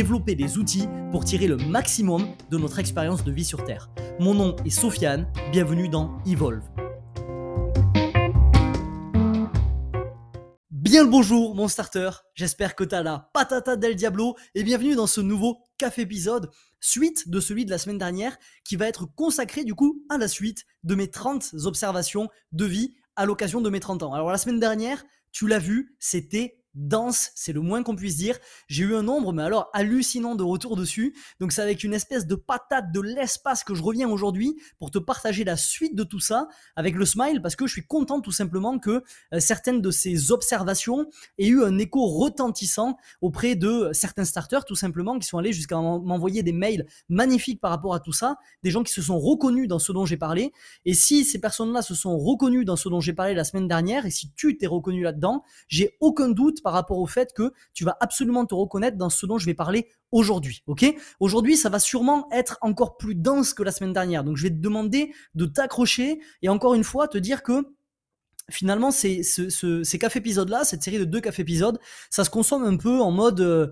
développer des outils pour tirer le maximum de notre expérience de vie sur Terre. Mon nom est Sofiane, bienvenue dans Evolve. Bien le bonjour mon starter, j'espère que t'as la patata del diablo et bienvenue dans ce nouveau café épisode, suite de celui de la semaine dernière qui va être consacré du coup à la suite de mes 30 observations de vie à l'occasion de mes 30 ans. Alors la semaine dernière, tu l'as vu, c'était dense, c'est le moins qu'on puisse dire. J'ai eu un nombre, mais alors hallucinant de retour dessus. Donc c'est avec une espèce de patate de l'espace que je reviens aujourd'hui pour te partager la suite de tout ça avec le smile parce que je suis content tout simplement que euh, certaines de ces observations aient eu un écho retentissant auprès de certains starters tout simplement qui sont allés jusqu'à m'envoyer des mails magnifiques par rapport à tout ça, des gens qui se sont reconnus dans ce dont j'ai parlé. Et si ces personnes-là se sont reconnues dans ce dont j'ai parlé la semaine dernière et si tu t'es reconnu là-dedans, j'ai aucun doute par rapport au fait que tu vas absolument te reconnaître dans ce dont je vais parler aujourd'hui. Ok? Aujourd'hui, ça va sûrement être encore plus dense que la semaine dernière. Donc, je vais te demander de t'accrocher et encore une fois te dire que finalement, ces, ces cafés épisodes-là, cette série de deux cafés épisodes, ça se consomme un peu en mode. Euh,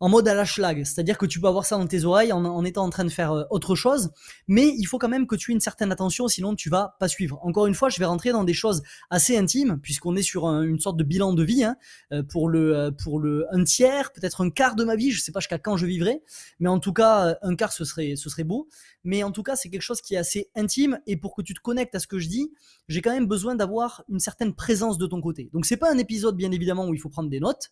en mode à la schlag. C'est-à-dire que tu peux avoir ça dans tes oreilles en, étant en train de faire euh, autre chose, mais il faut quand même que tu aies une certaine attention, sinon tu vas pas suivre. Encore une fois, je vais rentrer dans des choses assez intimes, puisqu'on est sur une sorte de bilan de vie, hein, euh, pour le euh, pour le un tiers, peut-être un quart de ma vie, je sais pas jusqu'à quand je vivrai, mais en tout cas un quart ce serait ce serait beau. Mais en tout cas, c'est quelque chose qui est assez intime, et pour que tu te connectes à ce que je dis, j'ai quand même besoin d'avoir une certaine présence de ton côté. Donc c'est pas un épisode bien évidemment où il faut prendre des notes.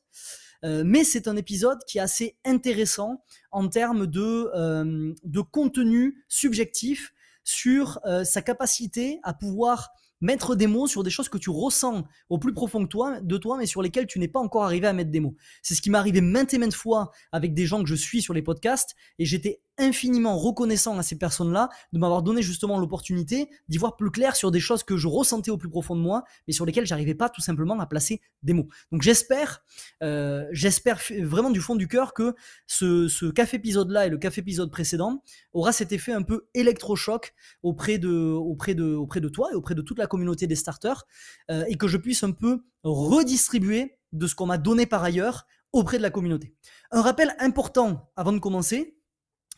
Euh, mais c'est un épisode qui est assez intéressant en termes de, euh, de contenu subjectif sur euh, sa capacité à pouvoir mettre des mots sur des choses que tu ressens au plus profond de toi, de toi mais sur lesquelles tu n'es pas encore arrivé à mettre des mots. C'est ce qui m'est arrivé maintes et maintes fois avec des gens que je suis sur les podcasts et j'étais infiniment reconnaissant à ces personnes-là de m'avoir donné justement l'opportunité d'y voir plus clair sur des choses que je ressentais au plus profond de moi, mais sur lesquelles j'arrivais pas tout simplement à placer des mots. Donc j'espère, euh, j'espère vraiment du fond du cœur que ce, ce café épisode-là et le café épisode précédent aura cet effet un peu électrochoc auprès de, auprès de, auprès de toi et auprès de toute la communauté des starters, euh, et que je puisse un peu redistribuer de ce qu'on m'a donné par ailleurs auprès de la communauté. Un rappel important avant de commencer,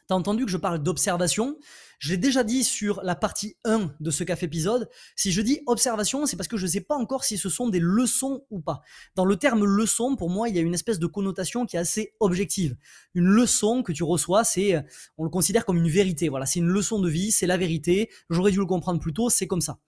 T'as entendu que je parle d'observation? Je l'ai déjà dit sur la partie 1 de ce café épisode. Si je dis observation, c'est parce que je ne sais pas encore si ce sont des leçons ou pas. Dans le terme leçon, pour moi, il y a une espèce de connotation qui est assez objective. Une leçon que tu reçois, c'est, on le considère comme une vérité. Voilà, c'est une leçon de vie, c'est la vérité. J'aurais dû le comprendre plus tôt, c'est comme ça.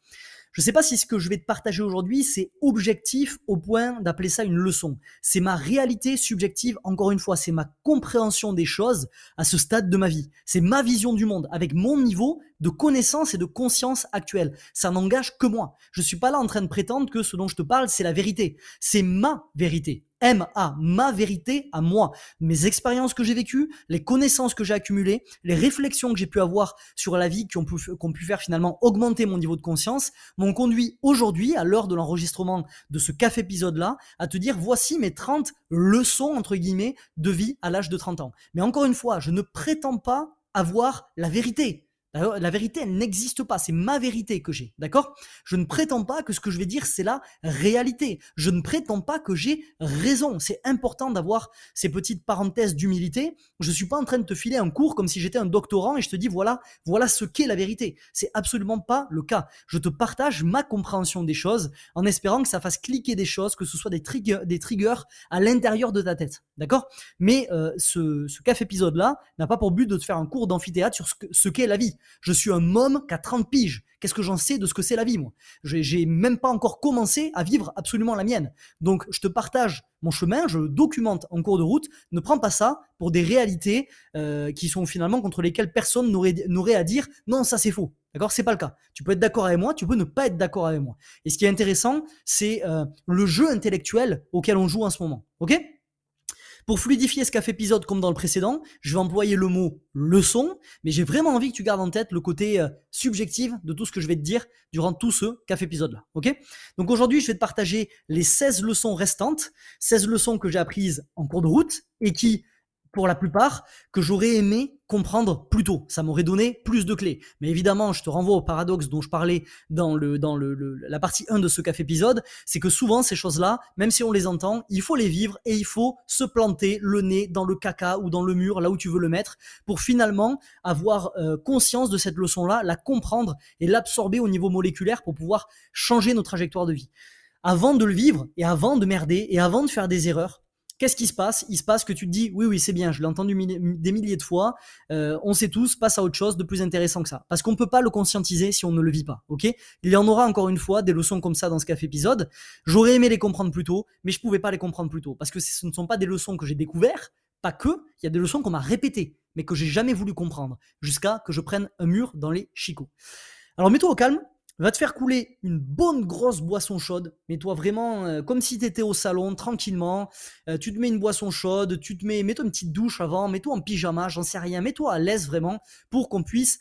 Je ne sais pas si ce que je vais te partager aujourd'hui, c'est objectif au point d'appeler ça une leçon. C'est ma réalité subjective, encore une fois, c'est ma compréhension des choses à ce stade de ma vie. C'est ma vision du monde avec mon niveau de connaissance et de conscience actuelle. Ça n'engage que moi. Je ne suis pas là en train de prétendre que ce dont je te parle, c'est la vérité. C'est ma vérité. M-A, ma vérité à moi. Mes expériences que j'ai vécues, les connaissances que j'ai accumulées, les réflexions que j'ai pu avoir sur la vie qui ont pu, pu faire finalement augmenter mon niveau de conscience, m'ont conduit aujourd'hui, à l'heure de l'enregistrement de ce café épisode-là, à te dire voici mes 30 leçons, entre guillemets, de vie à l'âge de 30 ans. Mais encore une fois, je ne prétends pas avoir la vérité. La vérité, elle n'existe pas. C'est ma vérité que j'ai. D'accord? Je ne prétends pas que ce que je vais dire, c'est la réalité. Je ne prétends pas que j'ai raison. C'est important d'avoir ces petites parenthèses d'humilité. Je ne suis pas en train de te filer un cours comme si j'étais un doctorant et je te dis voilà, voilà ce qu'est la vérité. C'est absolument pas le cas. Je te partage ma compréhension des choses en espérant que ça fasse cliquer des choses, que ce soit des, des triggers à l'intérieur de ta tête. D'accord? Mais euh, ce, ce café épisode-là n'a pas pour but de te faire un cours d'amphithéâtre sur ce qu'est la vie. Je suis un môme qui a 30 piges. Qu'est-ce que j'en sais de ce que c'est la vie, moi? J'ai même pas encore commencé à vivre absolument la mienne. Donc, je te partage mon chemin, je documente en cours de route. Ne prends pas ça pour des réalités euh, qui sont finalement contre lesquelles personne n'aurait à dire non, ça c'est faux. D'accord? C'est pas le cas. Tu peux être d'accord avec moi, tu peux ne pas être d'accord avec moi. Et ce qui est intéressant, c'est euh, le jeu intellectuel auquel on joue en ce moment. Ok? Pour fluidifier ce café épisode comme dans le précédent, je vais employer le mot leçon, mais j'ai vraiment envie que tu gardes en tête le côté euh, subjectif de tout ce que je vais te dire durant tout ce café épisode là, ok? Donc aujourd'hui, je vais te partager les 16 leçons restantes, 16 leçons que j'ai apprises en cours de route et qui pour la plupart, que j'aurais aimé comprendre plus tôt. Ça m'aurait donné plus de clés. Mais évidemment, je te renvoie au paradoxe dont je parlais dans, la partie 1 de ce café épisode, c'est que souvent ces choses-là, même si on les entend, il faut les vivre et il faut se planter le nez dans le caca ou dans le mur, là où tu veux le mettre, pour finalement avoir euh, conscience de cette leçon-là, la comprendre et l'absorber au niveau moléculaire pour pouvoir changer nos trajectoires de vie. Avant de le vivre et avant de merder et avant de faire des erreurs, Qu'est-ce qui se passe? Il se passe que tu te dis, oui, oui, c'est bien, je l'ai entendu des milliers de fois, euh, on sait tous, passe à autre chose de plus intéressant que ça. Parce qu'on ne peut pas le conscientiser si on ne le vit pas, ok? Il y en aura encore une fois des leçons comme ça dans ce café épisode. J'aurais aimé les comprendre plus tôt, mais je pouvais pas les comprendre plus tôt. Parce que ce ne sont pas des leçons que j'ai découvertes, pas que, il y a des leçons qu'on m'a répétées, mais que j'ai jamais voulu comprendre, jusqu'à que je prenne un mur dans les chicots. Alors mets-toi au calme, va te faire couler une bonne grosse boisson chaude. Mets-toi vraiment euh, comme si tu étais au salon, tranquillement. Euh, tu te mets une boisson chaude, tu te mets, mets-toi une petite douche avant, mets-toi en pyjama, j'en sais rien. Mets-toi à l'aise vraiment pour qu'on puisse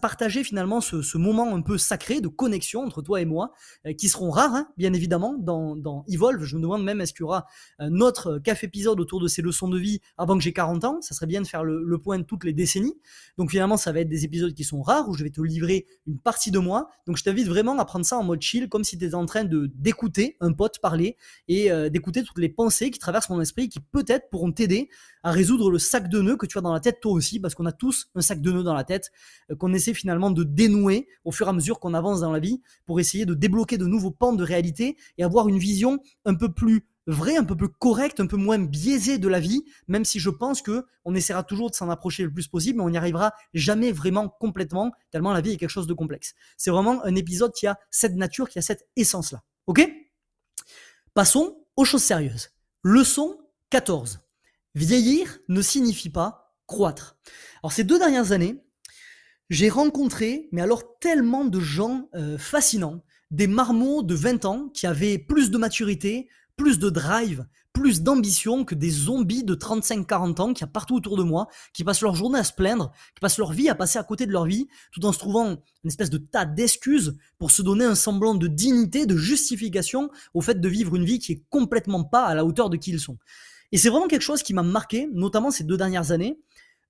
partager finalement ce, moment un peu sacré de connexion entre toi et moi, euh, qui seront rares, hein, bien évidemment, dans, dans, Evolve. Je me demande même est-ce qu'il y aura un autre café épisode autour de ces leçons de vie avant que j'ai 40 ans? Ça serait bien de faire le, point de toutes les décennies. Donc finalement, ça va être des épisodes qui sont rares où je vais te livrer une partie de moi. Donc je t'invite vraiment à prendre ça en mode chill, comme si tu étais en train de d'écouter un pote parler et euh, d'écouter toutes les pensées qui traversent mon esprit, qui peut-être pourront t'aider à résoudre le sac de nœuds que tu as dans la tête toi aussi, parce qu'on a tous un sac de nœuds dans la tête. Euh, qu'on essaie finalement de dénouer au fur et à mesure qu'on avance dans la vie pour essayer de débloquer de nouveaux pans de réalité et avoir une vision un peu plus vraie, un peu plus correcte, un peu moins biaisée de la vie, même si je pense que on essaiera toujours de s'en approcher le plus possible, mais on n'y arrivera jamais vraiment complètement, tellement la vie est quelque chose de complexe. C'est vraiment un épisode qui a cette nature, qui a cette essence-là. Ok? Passons aux choses sérieuses. Leçon 14. Vieillir ne signifie pas croître. Alors ces deux dernières années, j'ai rencontré, mais alors tellement de gens euh, fascinants, des marmots de 20 ans qui avaient plus de maturité, plus de drive, plus d'ambition que des zombies de 35-40 ans qui y a partout autour de moi, qui passent leur journée à se plaindre, qui passent leur vie à passer à côté de leur vie, tout en se trouvant une espèce de tas d'excuses pour se donner un semblant de dignité, de justification au fait de vivre une vie qui est complètement pas à la hauteur de qui ils sont. Et c'est vraiment quelque chose qui m'a marqué, notamment ces deux dernières années,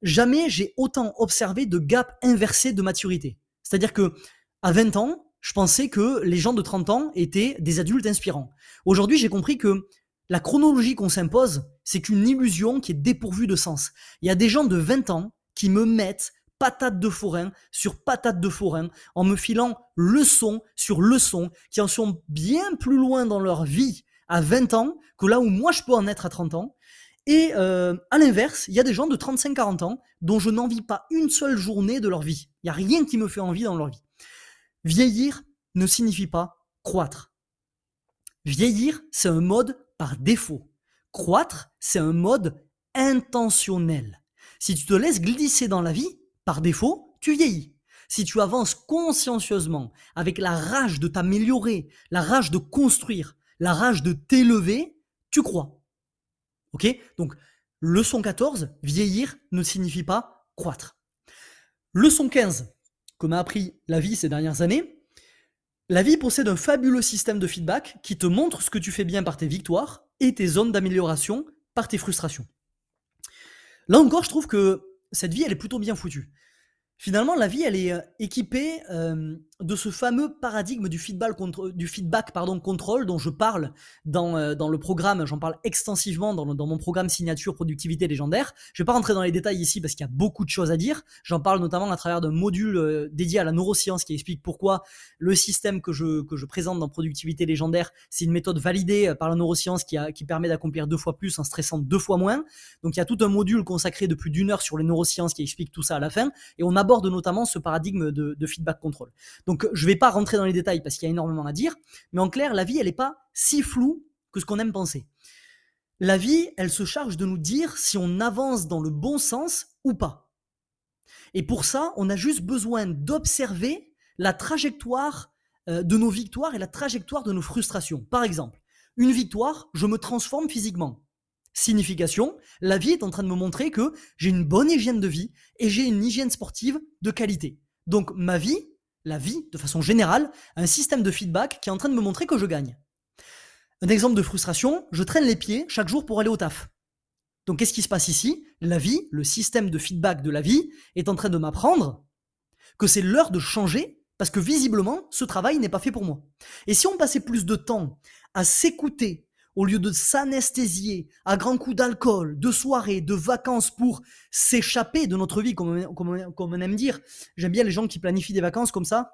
jamais j'ai autant observé de gap inversé de maturité. C'est-à-dire que à 20 ans, je pensais que les gens de 30 ans étaient des adultes inspirants. Aujourd'hui, j'ai compris que la chronologie qu'on s'impose, c'est une illusion qui est dépourvue de sens. Il y a des gens de 20 ans qui me mettent patate de forain sur patate de forain en me filant leçon sur leçon qui en sont bien plus loin dans leur vie à 20 ans que là où moi je peux en être à 30 ans et euh, à l'inverse, il y a des gens de 35-40 ans dont je n'envie pas une seule journée de leur vie. Il n'y a rien qui me fait envie dans leur vie. Vieillir ne signifie pas croître. Vieillir, c'est un mode par défaut. Croître, c'est un mode intentionnel. Si tu te laisses glisser dans la vie, par défaut, tu vieillis. Si tu avances consciencieusement, avec la rage de t'améliorer, la rage de construire, la rage de t'élever, tu crois. Ok? Donc, leçon 14, vieillir ne signifie pas croître. Leçon 15, que m'a appris la vie ces dernières années, la vie possède un fabuleux système de feedback qui te montre ce que tu fais bien par tes victoires et tes zones d'amélioration par tes frustrations. Là encore, je trouve que cette vie, elle est plutôt bien foutue. Finalement, la vie, elle est euh, équipée euh, de ce fameux paradigme du feedback, pardon, contrôle dont je parle dans, euh, dans le programme, j'en parle extensivement dans, dans, mon programme signature productivité légendaire. Je vais pas rentrer dans les détails ici parce qu'il y a beaucoup de choses à dire. J'en parle notamment à travers d'un module euh, dédié à la neuroscience qui explique pourquoi le système que je, que je présente dans productivité légendaire, c'est une méthode validée euh, par la neuroscience qui, qui permet d'accomplir deux fois plus en stressant deux fois moins. Donc il y a tout un module consacré de plus d'une heure sur les neurosciences qui explique tout ça à la fin. Et on aborde notamment ce paradigme de feedback contrôle. Donc je vais pas rentrer dans les détails parce qu'il y a énormément à dire, mais en clair, la vie, elle n'est pas si floue que ce qu'on aime penser. La vie, elle se charge de nous dire si on avance dans le bon sens ou pas. Et pour ça, on a juste besoin d'observer la trajectoire euh, de nos victoires et la trajectoire de nos frustrations. Par exemple, une victoire, je me transforme physiquement. Signification, la vie est en train de me montrer que j'ai une bonne hygiène de vie et j'ai une hygiène sportive de qualité. Donc ma vie, la vie de façon générale, un système de feedback qui est en train de me montrer que je gagne. Un exemple de frustration, je traîne les pieds chaque jour pour aller au taf. Donc qu'est-ce qui se passe ici? La vie, le système de feedback de la vie, est en train de m'apprendre que c'est l'heure de changer parce que visiblement, ce travail n'est pas fait pour moi. Et si on passait plus de temps à s'écouter au lieu de s'anesthésier à grands coups d'alcool, de soirées, de vacances pour s'échapper de notre vie, comme on, aime dire. J'aime bien les gens qui planifient des vacances comme ça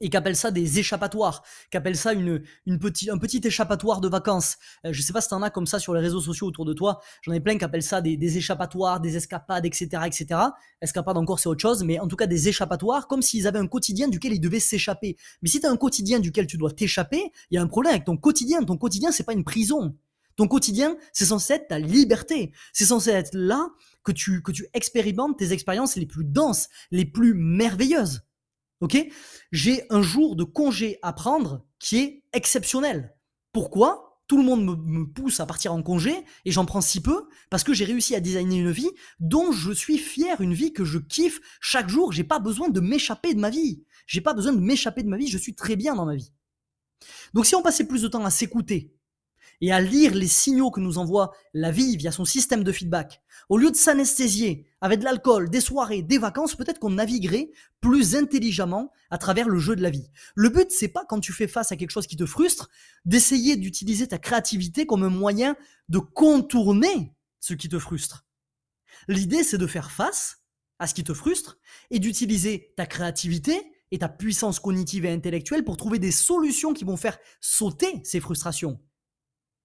et qu'appelle ça des échappatoires, qu'appelle ça une, une petit, un petit échappatoire de vacances. Euh, je sais pas si t'en as comme ça sur les réseaux sociaux autour de toi. J'en ai plein qui appellent ça des, des, échappatoires, des escapades, etc., etc. Escapades encore c'est autre chose, mais en tout cas des échappatoires, comme s'ils avaient un quotidien duquel ils devaient s'échapper. Mais si t'as un quotidien duquel tu dois t'échapper, il y a un problème avec ton quotidien. Ton quotidien c'est pas une prison. Ton quotidien, c'est censé être ta liberté. C'est censé être là que tu, que tu expérimentes tes expériences les plus denses, les plus merveilleuses. Ok? J'ai un jour de congé à prendre qui est exceptionnel. Pourquoi? Tout le monde me, pousse à partir en congé et j'en prends si peu parce que j'ai réussi à designer une vie dont je suis fier, une vie que je kiffe chaque jour. J'ai pas besoin de m'échapper de ma vie. J'ai pas besoin de m'échapper de ma vie. Je suis très bien dans ma vie. Donc si on passait plus de temps à s'écouter, et à lire les signaux que nous envoie la vie via son système de feedback. Au lieu de s'anesthésier avec de l'alcool, des soirées, des vacances, peut-être qu'on naviguerait plus intelligemment à travers le jeu de la vie. Le but, c'est pas quand tu fais face à quelque chose qui te frustre, d'essayer d'utiliser ta créativité comme un moyen de contourner ce qui te frustre. L'idée, c'est de faire face à ce qui te frustre et d'utiliser ta créativité et ta puissance cognitive et intellectuelle pour trouver des solutions qui vont faire sauter ces frustrations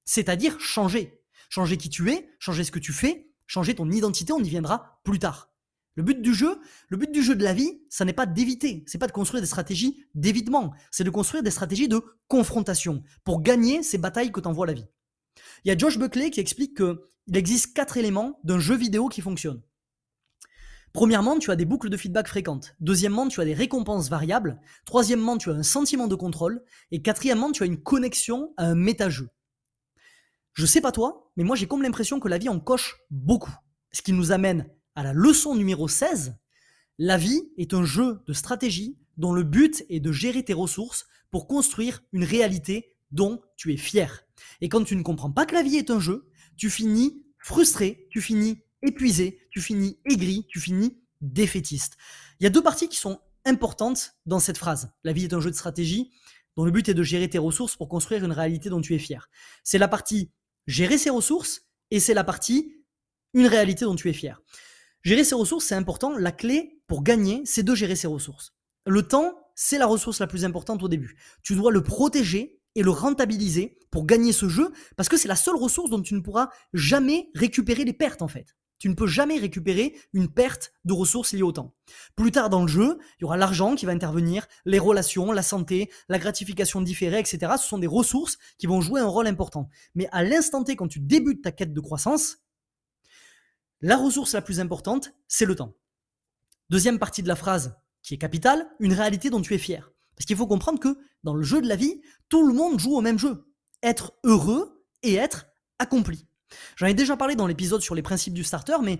c'est-à-dire changer. Changer qui tu es, changer ce que tu fais, changer ton identité, on y viendra plus tard. Le but du jeu, le but du jeu de la vie, ça n'est pas d'éviter, c'est pas de construire des stratégies d'évitement, c'est de construire des stratégies de confrontation pour gagner ces batailles que t'envoie la vie. Il y a Josh Buckley qui explique qu'il existe quatre éléments d'un jeu vidéo qui fonctionne. Premièrement, tu as des boucles de feedback fréquentes. Deuxièmement, tu as des récompenses variables. Troisièmement, tu as un sentiment de contrôle. Et quatrièmement, tu as une connexion à un méta-jeu. Je sais pas toi, mais moi j'ai comme l'impression que la vie en coche beaucoup. Ce qui nous amène à la leçon numéro 16. La vie est un jeu de stratégie dont le but est de gérer tes ressources pour construire une réalité dont tu es fier. Et quand tu ne comprends pas que la vie est un jeu, tu finis frustré, tu finis épuisé, tu finis aigri, tu finis défaitiste. Il y a deux parties qui sont importantes dans cette phrase. La vie est un jeu de stratégie dont le but est de gérer tes ressources pour construire une réalité dont tu es fier. C'est la partie gérer ses ressources, et c'est la partie une réalité dont tu es fier. Gérer ses ressources, c'est important. La clé pour gagner, c'est de gérer ses ressources. Le temps, c'est la ressource la plus importante au début. Tu dois le protéger et le rentabiliser pour gagner ce jeu, parce que c'est la seule ressource dont tu ne pourras jamais récupérer les pertes en fait. Tu ne peux jamais récupérer une perte de ressources liées au temps. Plus tard dans le jeu, il y aura l'argent qui va intervenir, les relations, la santé, la gratification différée, etc. Ce sont des ressources qui vont jouer un rôle important. Mais à l'instant T, quand tu débutes ta quête de croissance, la ressource la plus importante, c'est le temps. Deuxième partie de la phrase qui est capitale, une réalité dont tu es fier. Parce qu'il faut comprendre que dans le jeu de la vie, tout le monde joue au même jeu. Être heureux et être accompli. J'en ai déjà parlé dans l'épisode sur les principes du starter, mais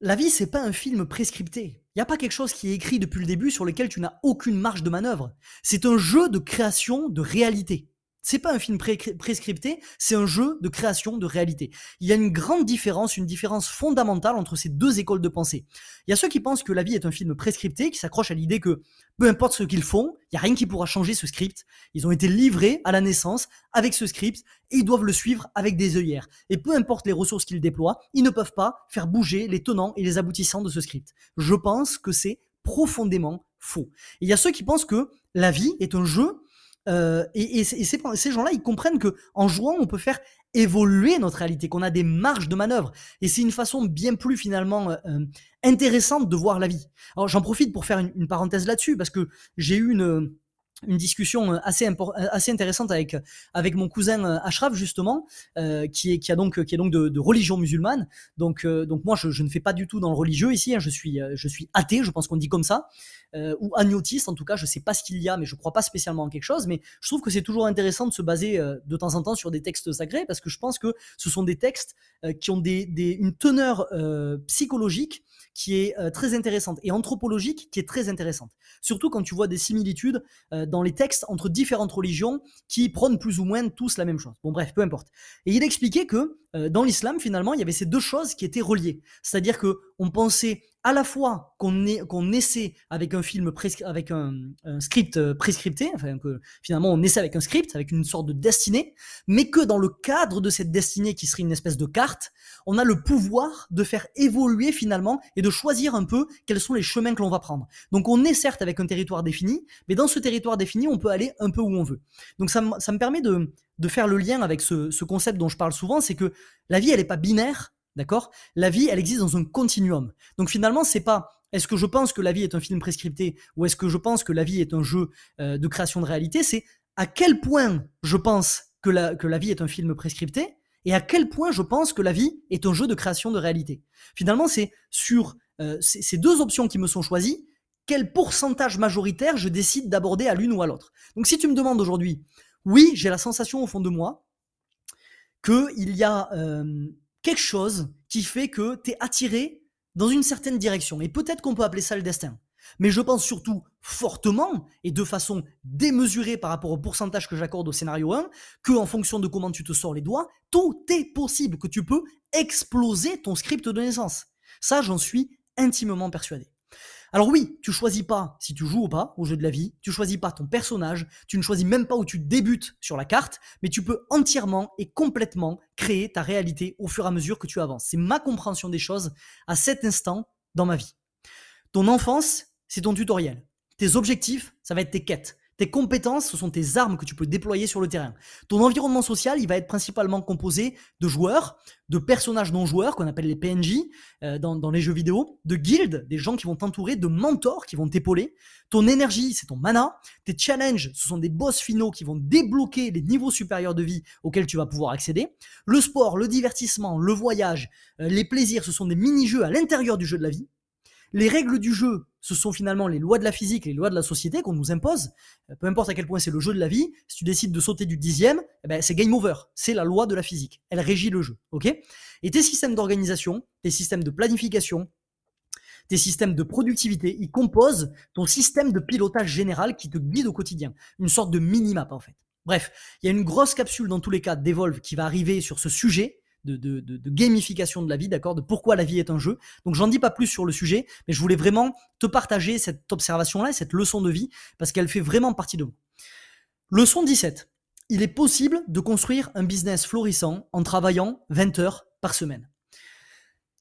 la vie, c'est pas un film prescripté. Il n'y a pas quelque chose qui est écrit depuis le début sur lequel tu n'as aucune marge de manœuvre. C'est un jeu de création de réalité. C'est pas un film prescripté, c'est un jeu de création de réalité. Il y a une grande différence, une différence fondamentale entre ces deux écoles de pensée. Il y a ceux qui pensent que la vie est un film prescripté, qui s'accrochent à l'idée que peu importe ce qu'ils font, il n'y a rien qui pourra changer ce script. Ils ont été livrés à la naissance avec ce script et ils doivent le suivre avec des œillères. Et peu importe les ressources qu'ils déploient, ils ne peuvent pas faire bouger les tenants et les aboutissants de ce script. Je pense que c'est profondément faux. il y a ceux qui pensent que la vie est un jeu euh, et, ces, gens-là, ils comprennent que en jouant, on peut faire évoluer notre réalité, qu'on a des marges de manœuvre. Et c'est une façon bien plus finalement euh, euh, intéressante de voir la vie. Alors j'en profite pour faire une, parenthèse là-dessus parce que j'ai eu une une discussion euh, assez, euh, assez intéressante avec, avec mon cousin euh, Ashraf justement, qui, est, qui, a donc, qui est donc de, religion musulmane. Donc, donc moi, je, ne fais pas du tout dans le religieux ici. Hein. je, suis, je suis athée, je pense qu'on dit comme ça, ou agnotiste en tout cas. Je sais pas ce qu'il y a, mais je crois pas spécialement en quelque chose. Mais je trouve que c'est toujours intéressant de se baser de temps en temps sur des textes sacrés parce que je pense que ce sont des textes qui ont des, des, une teneur psychologique qui est très intéressante et anthropologique qui est très intéressante. Surtout quand tu vois des similitudes dans les textes entre différentes religions qui prônent plus ou moins tous la même chose. Bon bref, peu importe. Et il expliquait que euh, dans l'islam, finalement, il y avait ces deux choses qui étaient reliées. C'est-à-dire que on pensait à la fois qu'on qu'on essaie avec un film avec un, script euh, prescripté, enfin que finalement on essaie avec un script, avec une sorte de destinée, mais que dans le cadre de cette destinée qui serait une espèce de carte, on a le pouvoir de faire évoluer finalement et de choisir un peu quels sont les chemins que l'on va prendre. Donc on est certes avec un territoire défini, mais dans ce territoire défini, on peut aller un peu où on veut. Donc ça, ça me permet de, de faire le lien avec ce, ce concept dont je parle souvent, c'est que la vie, elle n'est pas binaire, D'accord? La vie, elle existe dans un continuum. Donc finalement, c'est pas est-ce que je pense que la vie est un film prescripté ou est-ce que je pense que la vie est un jeu euh, de création de réalité, c'est à quel point je pense que la, vie est un film prescripté et à quel point je pense que la vie est un jeu de création de réalité? Finalement, c'est sur euh, ces deux options qui me sont choisies, quel pourcentage majoritaire je décide d'aborder à l'une ou à l'autre? Donc si tu me demandes aujourd'hui, oui, j'ai la sensation au fond de moi qu'il y a euh, quelque chose qui fait que tu es attiré dans une certaine direction. Et peut-être qu'on peut appeler ça le destin. Mais je pense surtout fortement et de façon démesurée par rapport au pourcentage que j'accorde au scénario 1, que en fonction de comment tu te sors les doigts, tout est possible, que tu peux exploser ton script de naissance. Ça, j'en suis intimement persuadé. Alors oui, tu choisis pas si tu joues ou pas au jeu de la vie, tu choisis pas ton personnage, tu ne choisis même pas où tu débutes sur la carte, mais tu peux entièrement et complètement créer ta réalité au fur et à mesure que tu avances. C'est ma compréhension des choses à cet instant dans ma vie. Ton enfance, c'est ton tutoriel. Tes objectifs, ça va être tes quêtes. Tes compétences, ce sont tes armes que tu peux déployer sur le terrain. Ton environnement social, il va être principalement composé de joueurs, de personnages non joueurs qu'on appelle les PNJ euh, dans, les jeux vidéo, de guildes, des gens qui vont t'entourer, de mentors qui vont t'épauler. Ton énergie, c'est ton mana. Tes challenges, ce sont des boss finaux qui vont débloquer les niveaux supérieurs de vie auxquels tu vas pouvoir accéder. Le sport, le divertissement, le voyage, euh, les plaisirs, ce sont des mini-jeux à l'intérieur du jeu de la vie. Les règles du jeu, ce sont finalement les lois de la physique, les lois de la société qu'on nous impose. Euh, peu importe à quel point c'est le jeu de la vie, si tu décides de sauter du dixième, eh ben, c'est game over. C'est la loi de la physique. Elle régit le jeu. Et tes systèmes d'organisation, tes systèmes de planification, tes systèmes de productivité, ils composent ton système de pilotage général qui te guide au quotidien. Une sorte de mini-map en fait. Bref, il y a une grosse capsule dans tous les cas d'Evolve qui va arriver sur ce sujet de, gamification de la vie, d'accord, de pourquoi la vie est un jeu. Donc j'en dis pas plus sur le sujet, mais je voulais vraiment te partager cette observation-là, cette leçon de vie, parce qu'elle fait vraiment partie de moi. Leçon 17. Il est possible de construire un business florissant en travaillant 20 heures par semaine.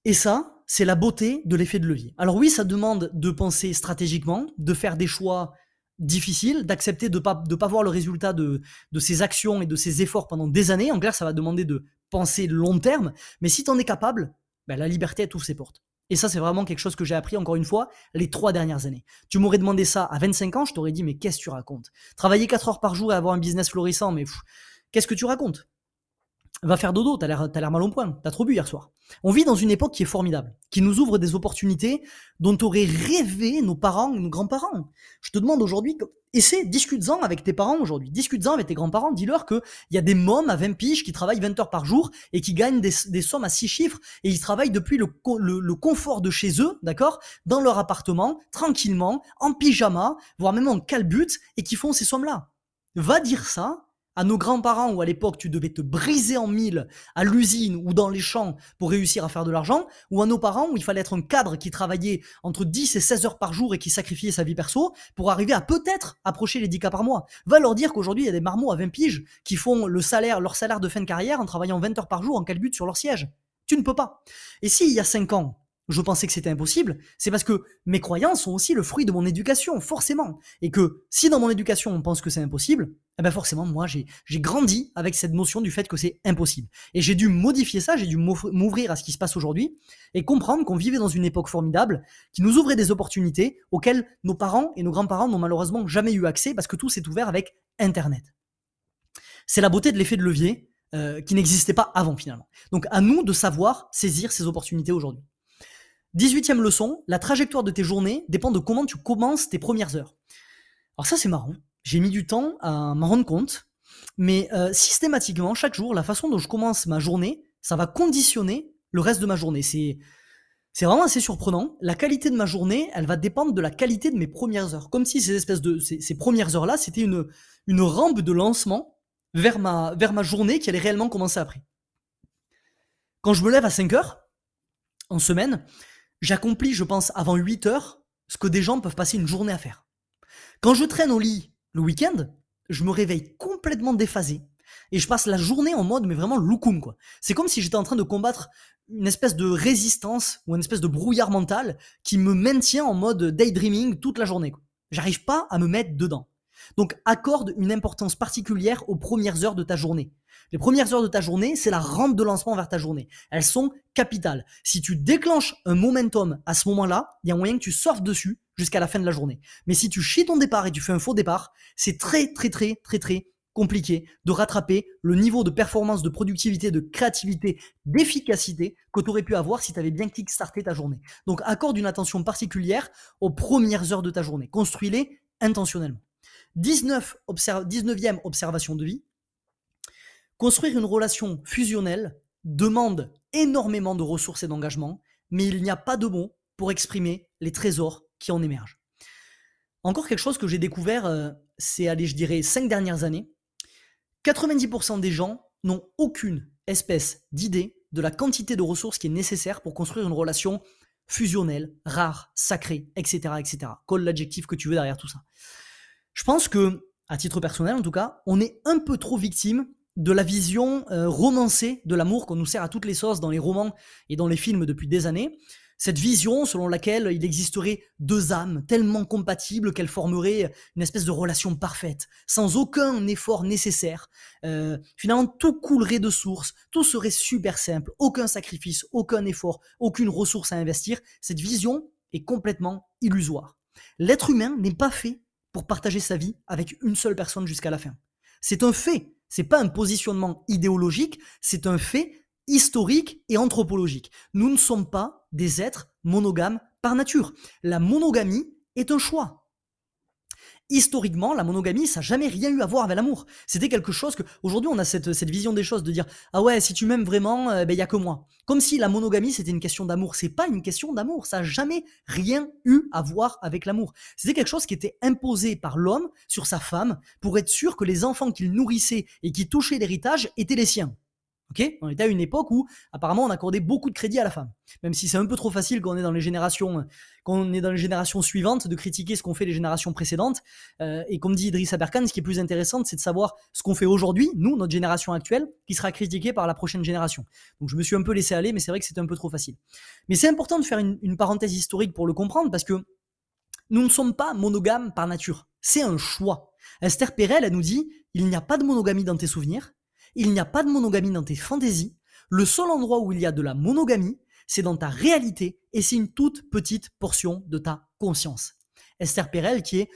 Et ça, c'est la beauté de l'effet de levier. Alors oui, ça demande de penser stratégiquement, de faire des choix difficiles, d'accepter de ne pas, de pas voir le résultat de, de ses actions et de ses efforts pendant des années. En clair, ça va demander de penser long terme, mais si tu en es capable, ben, la liberté, elle t'ouvre ses portes. Et ça, c'est vraiment quelque chose que j'ai appris, encore une fois, les trois dernières années. Tu m'aurais demandé ça à 25 ans, je t'aurais dit, mais qu'est-ce que tu racontes? Travailler 4 heures par jour et avoir un business florissant, mais qu'est-ce que tu racontes? Va faire dodo, t'as l'air, l'air mal au point, t'as trop bu hier soir. On vit dans une époque qui est formidable, qui nous ouvre des opportunités dont auraient rêvé nos parents nos grands-parents. Je te demande aujourd'hui, essaie, discute-en avec tes parents aujourd'hui, discute-en avec tes grands-parents, dis-leur qu'il y a des mômes à 20 piges qui travaillent 20 heures par jour et qui gagnent des, sommes à 6 chiffres et ils travaillent depuis le, le confort de chez eux, d'accord, dans leur appartement, tranquillement, en pyjama, voire même en calbute et qui font ces sommes-là. Va dire ça à nos grands-parents où à l'époque tu devais te briser en mille à l'usine ou dans les champs pour réussir à faire de l'argent, ou à nos parents où il fallait être un cadre qui travaillait entre 10 et 16 heures par jour et qui sacrifiait sa vie perso pour arriver à peut-être approcher les 10 cas par mois. Va leur dire qu'aujourd'hui il y a des marmots à 20 piges qui font le salaire, leur salaire de fin de carrière en travaillant 20 heures par jour en calbute sur leur siège. Tu ne peux pas. Et s'il y a 5 ans, je pensais que c'était impossible, c'est parce que mes croyances sont aussi le fruit de mon éducation, forcément. Et que si dans mon éducation on pense que c'est impossible, eh ben forcément moi j'ai grandi avec cette notion du fait que c'est impossible. Et j'ai dû modifier ça, j'ai dû m'ouvrir à ce qui se passe aujourd'hui et comprendre qu'on vivait dans une époque formidable qui nous ouvrait des opportunités auxquelles nos parents et nos grands-parents n'ont malheureusement jamais eu accès parce que tout s'est ouvert avec Internet. C'est la beauté de l'effet de levier euh, qui n'existait pas avant finalement. Donc à nous de savoir saisir ces opportunités aujourd'hui. 18e leçon, la trajectoire de tes journées dépend de comment tu commences tes premières heures. Alors ça c'est marrant, j'ai mis du temps à m'en rendre compte, mais euh, systématiquement, chaque jour, la façon dont je commence ma journée, ça va conditionner le reste de ma journée. C'est, c'est vraiment assez surprenant. La qualité de ma journée, elle va dépendre de la qualité de mes premières heures. Comme si ces espèces de ces, premières heures-là, c'était une, une rampe de lancement vers ma, vers ma journée qui allait réellement commencer après. Quand je me lève à 5 heures, en semaine, j'accomplis, je pense, avant 8 heures, ce que des gens peuvent passer une journée à faire. Quand je traîne au lit le week-end, je me réveille complètement déphasé. Et je passe la journée en mode, mais vraiment loukoum. C'est comme si j'étais en train de combattre une espèce de résistance ou une espèce de brouillard mental qui me maintient en mode daydreaming toute la journée, J'arrive pas à me mettre dedans. Donc accorde une importance particulière aux premières heures de ta journée. Les premières heures de ta journée, c'est la rampe de lancement vers ta journée. Elles sont capitales. Si tu déclenches un momentum à ce moment-là, il y a moyen que tu sortes dessus jusqu'à la fin de la journée. Mais si tu chies ton départ et tu fais un faux départ, c'est très très très très très compliqué de rattraper le niveau de performance, de productivité, de créativité, d'efficacité que tu aurais pu avoir si tu avais bien kickstarté ta journée. Donc accorde une attention particulière aux premières heures de ta journée. Construis-les intentionnellement. 19 19e observation de vie, construire une relation fusionnelle demande énormément de ressources et d'engagement, mais il n'y a pas de mots pour exprimer les trésors qui en émergent. Encore quelque chose que j'ai découvert, euh, c'est, allez, je dirais, cinq dernières années. 90% des gens n'ont aucune espèce d'idée de la quantité de ressources qui est nécessaire pour construire une relation fusionnelle, rare, sacrée, etc., etc. Colle l'adjectif que tu veux derrière tout ça. Je pense que, à titre personnel en tout cas, on est un peu trop victime de la vision euh, romancée de l'amour qu'on nous sert à toutes les sauces dans les romans et dans les films depuis des années. Cette vision selon laquelle il existerait deux âmes tellement compatibles qu'elles formeraient une espèce de relation parfaite, sans aucun effort nécessaire. Euh, finalement, tout coulerait de source, tout serait super simple, aucun sacrifice, aucun effort, aucune ressource à investir. Cette vision est complètement illusoire. L'être humain n'est pas fait pour partager sa vie avec une seule personne jusqu'à la fin. C'est un fait, c'est pas un positionnement idéologique, c'est un fait historique et anthropologique. Nous ne sommes pas des êtres monogames par nature. La monogamie est un choix historiquement, la monogamie, ça n'a jamais rien eu à voir avec l'amour. C'était quelque chose que, aujourd'hui, on a cette, vision des choses de dire, ah ouais, si tu m'aimes vraiment, il euh, ben, y a que moi. Comme si la monogamie, c'était une question d'amour. C'est pas une question d'amour. Ça n'a jamais rien eu à voir avec l'amour. C'était quelque chose qui était imposé par l'homme sur sa femme pour être sûr que les enfants qu'il nourrissait et qui touchaient l'héritage étaient les siens. On était à une époque où apparemment on accordait beaucoup de crédit à la femme. Même si c'est un peu trop facile quand on est dans les générations, est dans les générations suivantes de critiquer ce qu'ont fait les générations précédentes. Euh, et comme dit Idriss Aberkan, ce qui est plus intéressant, c'est de savoir ce qu'on fait aujourd'hui, nous, notre génération actuelle, qui sera critiquée par la prochaine génération. Donc je me suis un peu laissé aller, mais c'est vrai que c'était un peu trop facile. Mais c'est important de faire une, une parenthèse historique pour le comprendre parce que nous ne sommes pas monogames par nature. C'est un choix. Esther Perel, elle nous dit, il n'y a pas de monogamie dans tes souvenirs, il n'y a pas de monogamie dans tes fantaisies. Le seul endroit où il y a de la monogamie, c'est dans ta réalité et c'est une toute petite portion de ta conscience. Esther Perel, qui est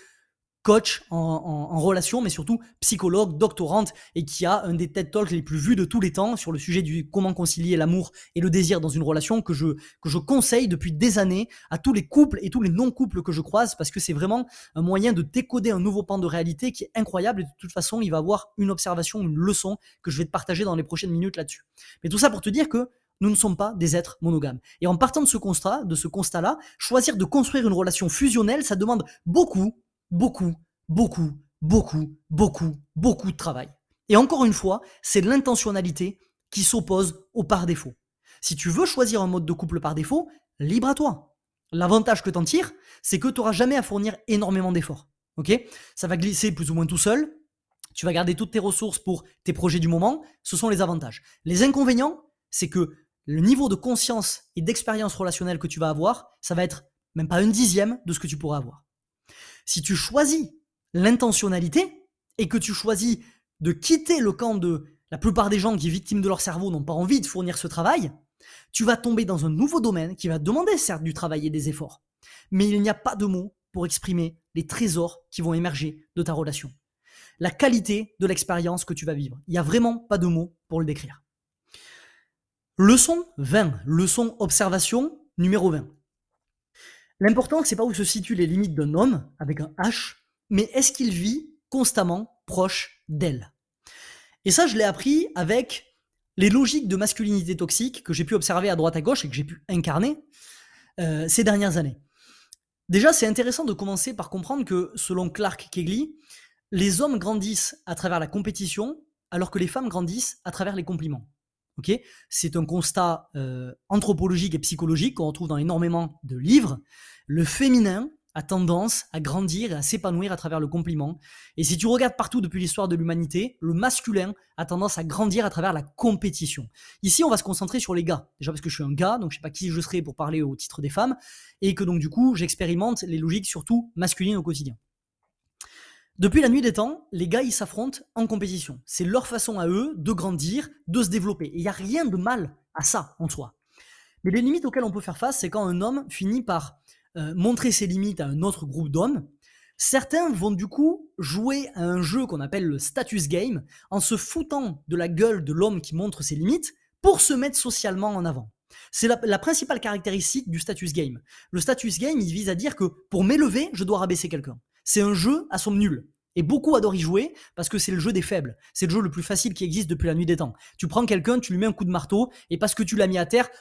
coach en, relation, mais surtout psychologue, doctorante, et qui a un des TED Talks les plus vus de tous les temps sur le sujet du comment concilier l'amour et le désir dans une relation que je, que je conseille depuis des années à tous les couples et tous les non-couples que je croise, parce que c'est vraiment un moyen de décoder un nouveau pan de réalité qui est incroyable, et de toute façon, il va avoir une observation, une leçon que je vais te partager dans les prochaines minutes là-dessus. Mais tout ça pour te dire que nous ne sommes pas des êtres monogames. Et en partant de ce constat, de ce constat-là, choisir de construire une relation fusionnelle, ça demande beaucoup, beaucoup, beaucoup, beaucoup, beaucoup, beaucoup de travail. Et encore une fois, c'est l'intentionnalité qui s'oppose au par défaut. Si tu veux choisir un mode de couple par défaut, libre à toi. L'avantage que t'en tires, c'est que tu n'auras jamais à fournir énormément d'efforts. Ok? Ça va glisser plus ou moins tout seul. Tu vas garder toutes tes ressources pour tes projets du moment. Ce sont les avantages. Les inconvénients, c'est que le niveau de conscience et d'expérience relationnelle que tu vas avoir, ça va être même pas un dixième de ce que tu pourrais avoir. Si tu choisis l'intentionnalité et que tu choisis de quitter le camp de la plupart des gens qui, victimes de leur cerveau, n'ont pas envie de fournir ce travail, tu vas tomber dans un nouveau domaine qui va demander certes du travail et des efforts. Mais il n'y a pas de mots pour exprimer les trésors qui vont émerger de ta relation. La qualité de l'expérience que tu vas vivre. Il n'y a vraiment pas de mots pour le décrire. Leçon 20. Leçon observation numéro 20. L'important, c'est pas où se situent les limites d'un homme avec un H, mais est-ce qu'il vit constamment proche d'elle? Et ça, je l'ai appris avec les logiques de masculinité toxique que j'ai pu observer à droite à gauche et que j'ai pu incarner euh, ces dernières années. Déjà, c'est intéressant de commencer par comprendre que, selon Clark Kegley, les hommes grandissent à travers la compétition alors que les femmes grandissent à travers les compliments. C'est un constat euh, anthropologique et psychologique qu'on retrouve dans énormément de livres. Le féminin a tendance à grandir et à s'épanouir à travers le compliment. Et si tu regardes partout depuis l'histoire de l'humanité, le masculin a tendance à grandir à travers la compétition. Ici, on va se concentrer sur les gars. Déjà parce que je suis un gars, donc je sais pas qui je serai pour parler au titre des femmes, et que donc du coup, j'expérimente les logiques surtout masculines au quotidien. Depuis la nuit des temps, les gars, ils s'affrontent en compétition. C'est leur façon à eux de grandir, de se développer. Il n'y a rien de mal à ça en soi. Mais les limites auxquelles on peut faire face, c'est quand un homme finit par euh, montrer ses limites à un autre groupe d'hommes, certains vont du coup jouer à un jeu qu'on appelle le status game en se foutant de la gueule de l'homme qui montre ses limites pour se mettre socialement en avant. C'est la, la, principale caractéristique du status game. Le status game, il vise à dire que pour m'élever, je dois rabaisser quelqu'un. C'est un jeu à somme nulle. Et beaucoup adorent y jouer parce que c'est le jeu des faibles. C'est le jeu le plus facile qui existe depuis la nuit des temps. Tu prends quelqu'un, tu lui mets un coup de marteau, et parce que tu l'as mis à terre,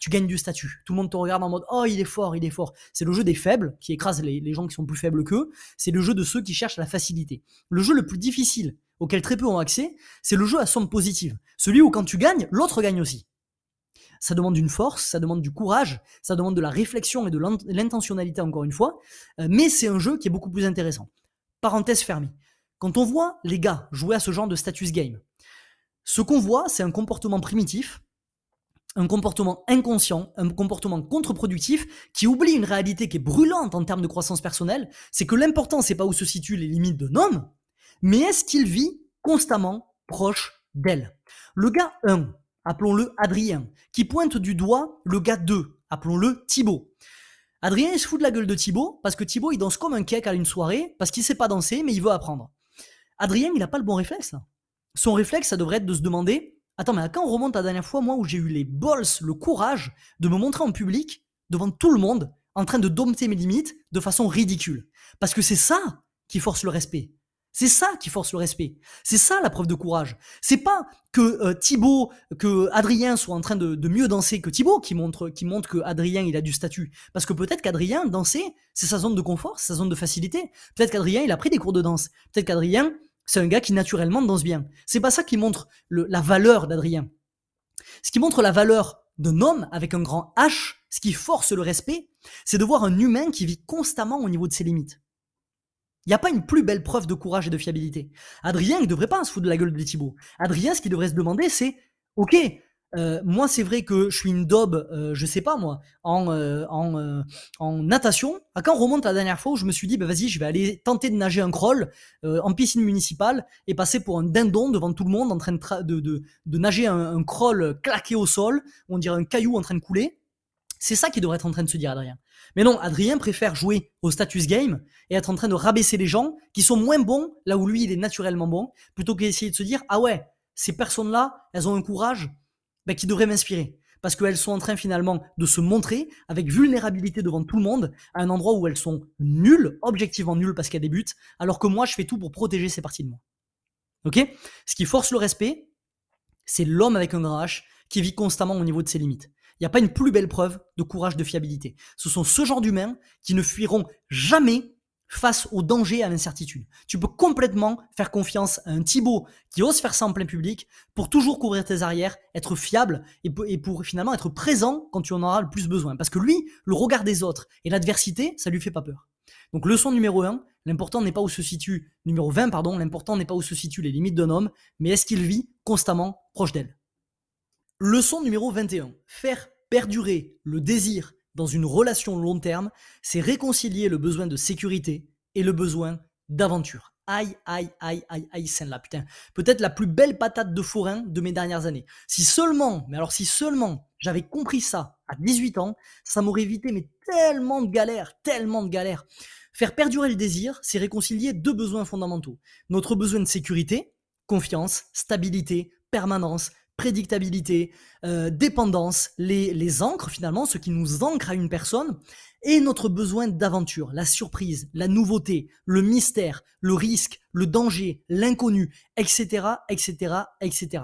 tu gagnes du statut. Tout le monde te regarde en mode Oh, il est fort, il est fort. C'est le jeu des faibles qui écrase les, les gens qui sont plus faibles qu'eux. C'est le jeu de ceux qui cherchent la facilité. Le jeu le plus difficile, auquel très peu ont accès, c'est le jeu à somme positive. Celui où quand tu gagnes, l'autre gagne aussi. Ça demande une force, ça demande du courage, ça demande de la réflexion et de l'intentionnalité encore une fois, euh, mais c'est un jeu qui est beaucoup plus intéressant. Parenthèse fermée. Quand on voit les gars jouer à ce genre de status game, ce qu'on voit, c'est un comportement primitif, un comportement inconscient, un comportement contre-productif qui oublie une réalité qui est brûlante en termes de croissance personnelle, c'est que l'important c'est pas où se situent les limites d'un homme, mais est-ce qu'il vit constamment proche d'elle? Le gars 1, appelons-le Adrien, qui pointe du doigt le gars 2, appelons-le Thibaut. Adrien, il se fout de la gueule de Thibaut parce que Thibaut, il danse comme un cake à une soirée parce qu'il sait pas danser, mais il veut apprendre. Adrien, il n'a pas le bon réflexe. Son réflexe, ça devrait être de se demander Attends, mais à quand on remonte la dernière fois, moi, où j'ai eu les balls, le courage de me montrer en public, devant tout le monde, en train de dompter mes limites de façon ridicule? Parce que c'est ça qui force le respect. C'est ça qui force le respect. C'est ça la preuve de courage. C'est pas que euh, Thibaut, que Adrien soit en train de, mieux danser que Thibaut qui montre, qui montre que Adrien il a du statut. Parce que peut-être qu'Adrien danser, c'est sa zone de confort, c'est sa zone de facilité. Peut-être qu'Adrien il a pris des cours de danse. Peut-être qu'Adrien c'est un gars qui naturellement danse bien. C'est pas ça qui montre la valeur d'Adrien. Ce qui montre la valeur d'un homme avec un grand H, ce qui force le respect, c'est de voir un humain qui vit constamment au niveau de ses limites. Il n'y a pas une plus belle preuve de courage et de fiabilité. Adrien, ne devrait pas se foutre de la gueule de Thibaut. Adrien, ce qu'il devrait se demander, c'est, ok, euh, moi c'est vrai que je suis une daube, euh, je sais pas moi, en, euh, en, en, natation. À quand on remonte la dernière fois où je me suis dit, bah vas-y, je vais aller tenter de nager un crawl en piscine municipale et passer pour un dindon devant tout le monde en train de, de, de, de nager un, un, crawl claqué au sol, on dirait un caillou en train de couler. C'est ça qui devrait être en train de se dire Adrien. Mais non, Adrien préfère jouer au status game et être en train de rabaisser les gens qui sont moins bons là où lui il est naturellement bon, plutôt qu'essayer de se dire ah ouais, ces personnes-là, elles ont un courage ben, qui devrait m'inspirer. Parce qu'elles sont en train finalement de se montrer avec vulnérabilité devant tout le monde à un endroit où elles sont nulles, objectivement nulles parce qu'elles débutent, alors que moi je fais tout pour protéger ces parties de moi. Ok? Ce qui force le respect, c'est l'homme avec un grand H qui vit constamment au niveau de ses limites. Il n'y a pas une plus belle preuve de courage, de fiabilité. Ce sont ce genre d'humains qui ne fuiront jamais face au danger et à l'incertitude. Tu peux complètement faire confiance à un Thibaut qui ose faire ça en plein public pour toujours couvrir tes arrières, être fiable et pour finalement être présent quand tu en auras le plus besoin. Parce que lui, le regard des autres et l'adversité, ça lui fait pas peur. Donc leçon numéro 1, l'important n'est pas où se situe, numéro 20 pardon, l'important n'est pas où se situent les limites d'un homme, mais est-ce qu'il vit constamment proche d'elle? Leçon numéro 21. Faire perdurer le désir dans une relation long terme, c'est réconcilier le besoin de sécurité et le besoin d'aventure. Aïe, aïe, aïe, aïe, aïe, celle-là, putain. Peut-être la plus belle patate de forain de mes dernières années. Si seulement, mais alors si seulement j'avais compris ça à 18 ans, ça m'aurait évité mais tellement de galères, tellement de galères. Faire perdurer le désir, c'est réconcilier deux besoins fondamentaux. Notre besoin de sécurité, confiance, stabilité, permanence, prédictabilité, euh, dépendance, les, les ancres finalement, ce qui nous ancre à une personne, et notre besoin d'aventure, la surprise, la nouveauté, le mystère, le risque, le danger, l'inconnu, etc., etc., etc.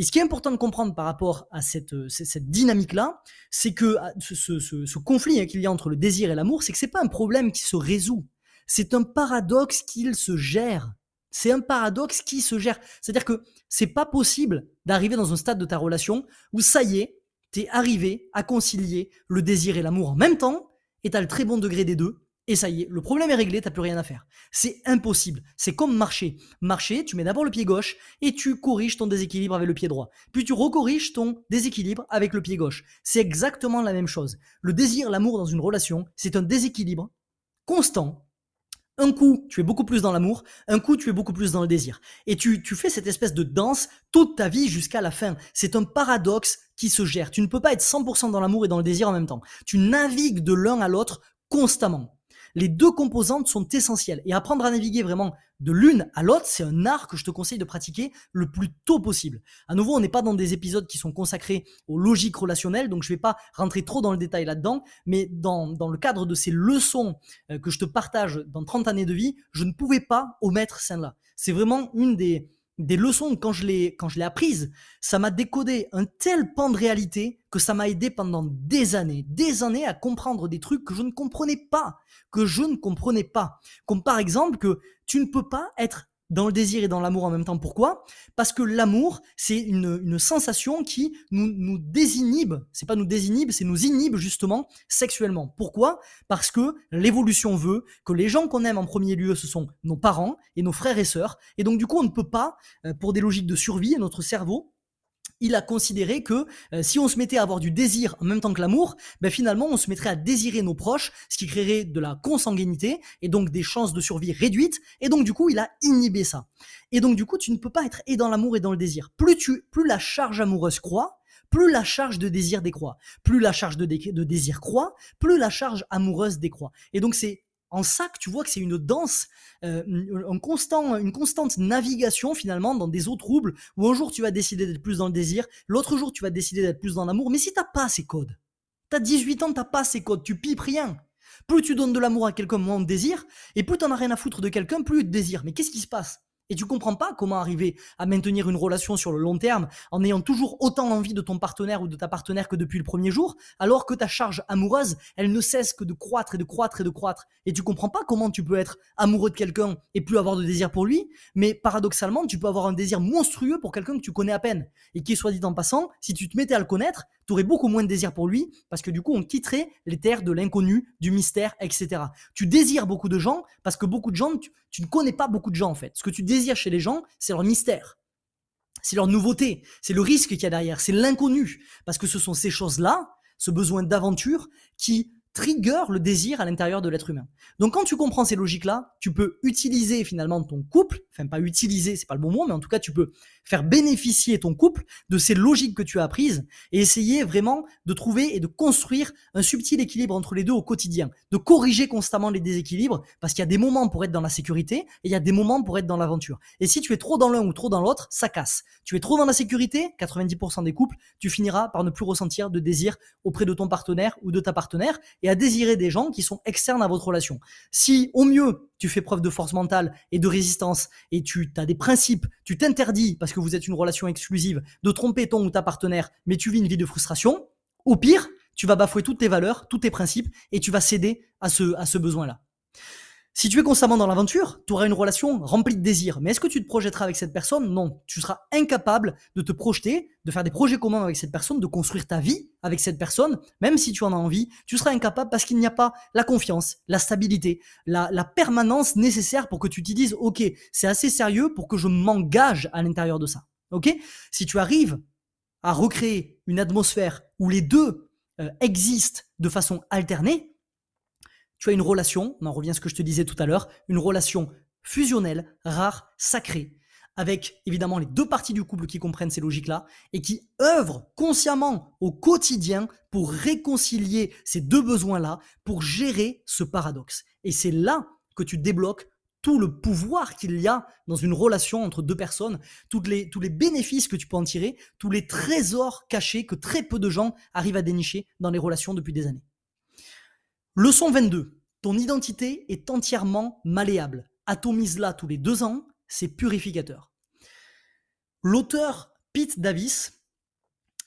Et ce qui est important de comprendre par rapport à cette, cette dynamique-là, c'est que ce, ce, ce, conflit hein, qu'il y a entre le désir et l'amour, c'est que c'est pas un problème qui se résout, c'est un paradoxe qu'il se gère. C'est un paradoxe qui se gère. C'est-à-dire que c'est pas possible d'arriver dans un stade de ta relation où ça y est, t'es arrivé à concilier le désir et l'amour en même temps, et t'as le très bon degré des deux, et ça y est, le problème est réglé, t'as plus rien à faire. C'est impossible. C'est comme marcher. Marcher, tu mets d'abord le pied gauche et tu corriges ton déséquilibre avec le pied droit. Puis tu recorriges ton déséquilibre avec le pied gauche. C'est exactement la même chose. Le désir, l'amour dans une relation, c'est un déséquilibre constant un coup, tu es beaucoup plus dans l'amour, un coup, tu es beaucoup plus dans le désir. Et tu, tu fais cette espèce de danse toute ta vie jusqu'à la fin. C'est un paradoxe qui se gère. Tu ne peux pas être 100% dans l'amour et dans le désir en même temps. Tu navigues de l'un à l'autre constamment. Les deux composantes sont essentielles. Et apprendre à naviguer vraiment de l'une à l'autre, c'est un art que je te conseille de pratiquer le plus tôt possible. À nouveau, on n'est pas dans des épisodes qui sont consacrés aux logiques relationnelles, donc je ne vais pas rentrer trop dans le détail là-dedans, mais dans, dans le cadre de ces leçons euh, que je te partage dans 30 années de vie, je ne pouvais pas omettre celle-là. C'est vraiment une des, des leçons quand je l'ai quand je l'ai apprise, ça m'a décodé un tel pan de réalité que ça m'a aidé pendant des années, des années à comprendre des trucs que je ne comprenais pas, que je ne comprenais pas. Comme par exemple que tu ne peux pas être dans le désir et dans l'amour en même temps. Pourquoi? Parce que l'amour, c'est une, sensation qui nous, nous désinhibe. C'est pas nous désinhibe, c'est nous inhibe justement sexuellement. Pourquoi? Parce que l'évolution veut que les gens qu'on aime en premier lieu, ce sont nos parents et nos frères et sœurs. Et donc du coup, on ne peut pas, euh, pour des logiques de survie, notre cerveau il a considéré que euh, si on se mettait à avoir du désir en même temps que l'amour, ben finalement on se mettrait à désirer nos proches, ce qui créerait de la consanguinité et donc des chances de survie réduites. Et donc du coup, il a inhibé ça. Et donc du coup, tu ne peux pas être et dans l'amour et dans le désir. Plus tu, plus la charge amoureuse croît, plus la charge de désir décroît. Plus la charge de, de désir croît, plus la charge amoureuse décroît. Et donc c'est en que tu vois que c'est une danse, euh, une constante navigation finalement dans des eaux troubles où un jour tu vas décider d'être plus dans le désir, l'autre jour tu vas décider d'être plus dans l'amour. Mais si t'as pas ces codes, t'as 18 ans, t'as pas ces codes, tu pipes rien. Plus tu donnes de l'amour à quelqu'un, moins de désir, et plus t'en as rien à foutre de quelqu'un, plus il te désire. Mais qu'est-ce qui se passe? Et tu comprends pas comment arriver à maintenir une relation sur le long terme en ayant toujours autant envie de ton partenaire ou de ta partenaire que depuis le premier jour, alors que ta charge amoureuse, elle ne cesse que de croître et de croître et de croître. Et tu comprends pas comment tu peux être amoureux de quelqu'un et plus avoir de désir pour lui, mais paradoxalement, tu peux avoir un désir monstrueux pour quelqu'un que tu connais à peine. Et qui, soit dit en passant, si tu te mettais à le connaître, tu aurais beaucoup moins de désir pour lui, parce que du coup, on quitterait les terres de l'inconnu, du mystère, etc. Tu désires beaucoup de gens, parce que beaucoup de gens, tu, ne connais pas beaucoup de gens en fait. Ce que tu désires chez les gens, c'est leur mystère. C'est leur nouveauté, c'est le risque qu'il y a derrière, c'est l'inconnu. Parce que ce sont ces choses-là, ce besoin d'aventure, qui trigger le désir à l'intérieur de l'être humain. Donc quand tu comprends ces logiques-là, tu peux utiliser finalement ton couple, enfin pas utiliser, c'est pas le bon mot, mais en tout cas tu peux faire bénéficier ton couple de ces logiques que tu as apprises et essayer vraiment de trouver et de construire un subtil équilibre entre les deux au quotidien, de corriger constamment les déséquilibres parce qu'il y a des moments pour être dans la sécurité et il y a des moments pour être dans l'aventure. Et si tu es trop dans l'un ou trop dans l'autre, ça casse. Tu es trop dans la sécurité, 90% des couples, tu finiras par ne plus ressentir de désir auprès de ton partenaire ou de ta partenaire et à désirer des gens qui sont externes à votre relation. Si au mieux tu fais preuve de force mentale et de résistance et tu as des principes, tu t'interdis parce que vous êtes une relation exclusive de tromper ton ou ta partenaire, mais tu vis une vie de frustration, au pire, tu vas bafouer toutes tes valeurs, tous tes principes et tu vas céder à ce, à ce besoin-là. Si tu es constamment dans l'aventure, tu auras une relation remplie de désirs. Mais est-ce que tu te projetteras avec cette personne? Non. Tu seras incapable de te projeter, de faire des projets communs avec cette personne, de construire ta vie avec cette personne, même si tu en as envie. Tu seras incapable parce qu'il n'y a pas la confiance, la stabilité, la, permanence nécessaire pour que tu te dises, OK, c'est assez sérieux pour que je m'engage à l'intérieur de ça. OK? Si tu arrives à recréer une atmosphère où les deux euh, existent de façon alternée, tu as une relation, on en revient à ce que je te disais tout à l'heure, une relation fusionnelle, rare, sacrée, avec évidemment les deux parties du couple qui comprennent ces logiques-là et qui œuvrent consciemment au quotidien pour réconcilier ces deux besoins-là, pour gérer ce paradoxe. Et c'est là que tu débloques tout le pouvoir qu'il y a dans une relation entre deux personnes, tous les bénéfices que tu peux en tirer, tous les trésors cachés que très peu de gens arrivent à dénicher dans les relations depuis des années. Leçon 22. Ton identité est entièrement malléable. Atomise-la tous les deux ans, c'est purificateur. L'auteur Pete Davis,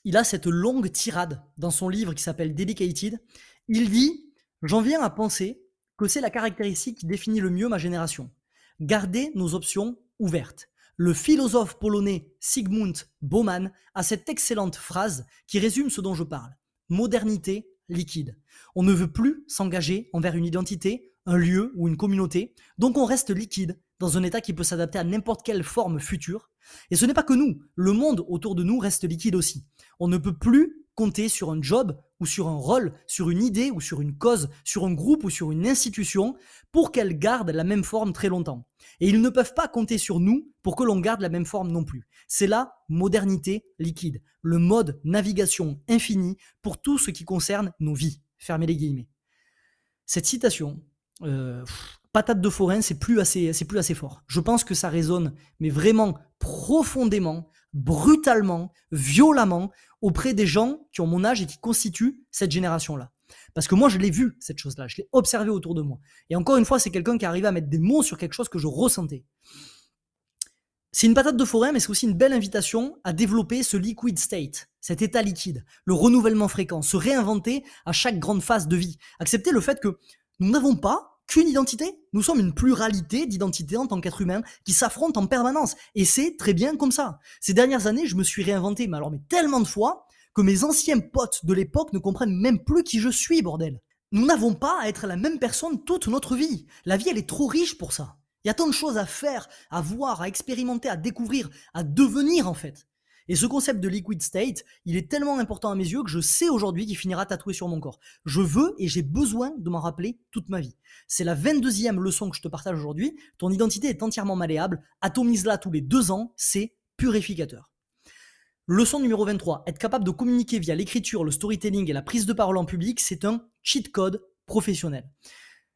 il a cette longue tirade dans son livre qui s'appelle Dedicated. Il dit J'en viens à penser que c'est la caractéristique qui définit le mieux ma génération. Garder nos options ouvertes. Le philosophe polonais Sigmund Bauman a cette excellente phrase qui résume ce dont je parle. Modernité liquide. On ne veut plus s'engager envers une identité, un lieu ou une communauté, donc on reste liquide dans un état qui peut s'adapter à n'importe quelle forme future. Et ce n'est pas que nous, le monde autour de nous reste liquide aussi. On ne peut plus compter sur un job ou sur un rôle, sur une idée ou sur une cause, sur un groupe ou sur une institution pour qu'elle garde la même forme très longtemps. Et ils ne peuvent pas compter sur nous pour que l'on garde la même forme non plus. C'est la modernité liquide, le mode navigation infini pour tout ce qui concerne nos vies. Fermez les guillemets. Cette citation, euh, patate de forain, c'est plus assez, c'est plus assez fort. Je pense que ça résonne, mais vraiment profondément, brutalement, violemment auprès des gens qui ont mon âge et qui constituent cette génération-là. Parce que moi, je l'ai vu, cette chose-là. Je l'ai observé autour de moi. Et encore une fois, c'est quelqu'un qui arrive à mettre des mots sur quelque chose que je ressentais. C'est une patate de forain, mais c'est aussi une belle invitation à développer ce liquid state, cet état liquide, le renouvellement fréquent, se réinventer à chaque grande phase de vie. Accepter le fait que nous n'avons pas qu'une identité. Nous sommes une pluralité d'identités en tant qu'être humain qui s'affrontent en permanence. Et c'est très bien comme ça. Ces dernières années, je me suis réinventé, mais alors mais tellement de fois que mes anciens potes de l'époque ne comprennent même plus qui je suis, bordel. Nous n'avons pas à être la même personne toute notre vie. La vie, elle est trop riche pour ça. Il y a tant de choses à faire, à voir, à expérimenter, à découvrir, à devenir en fait. Et ce concept de liquid state, il est tellement important à mes yeux que je sais aujourd'hui qu'il finira tatoué sur mon corps. Je veux et j'ai besoin de m'en rappeler toute ma vie. C'est la 22e leçon que je te partage aujourd'hui. Ton identité est entièrement malléable. Atomise-la tous les deux ans, c'est purificateur. Leçon numéro 23. Être capable de communiquer via l'écriture, le storytelling et la prise de parole en public, c'est un cheat code professionnel.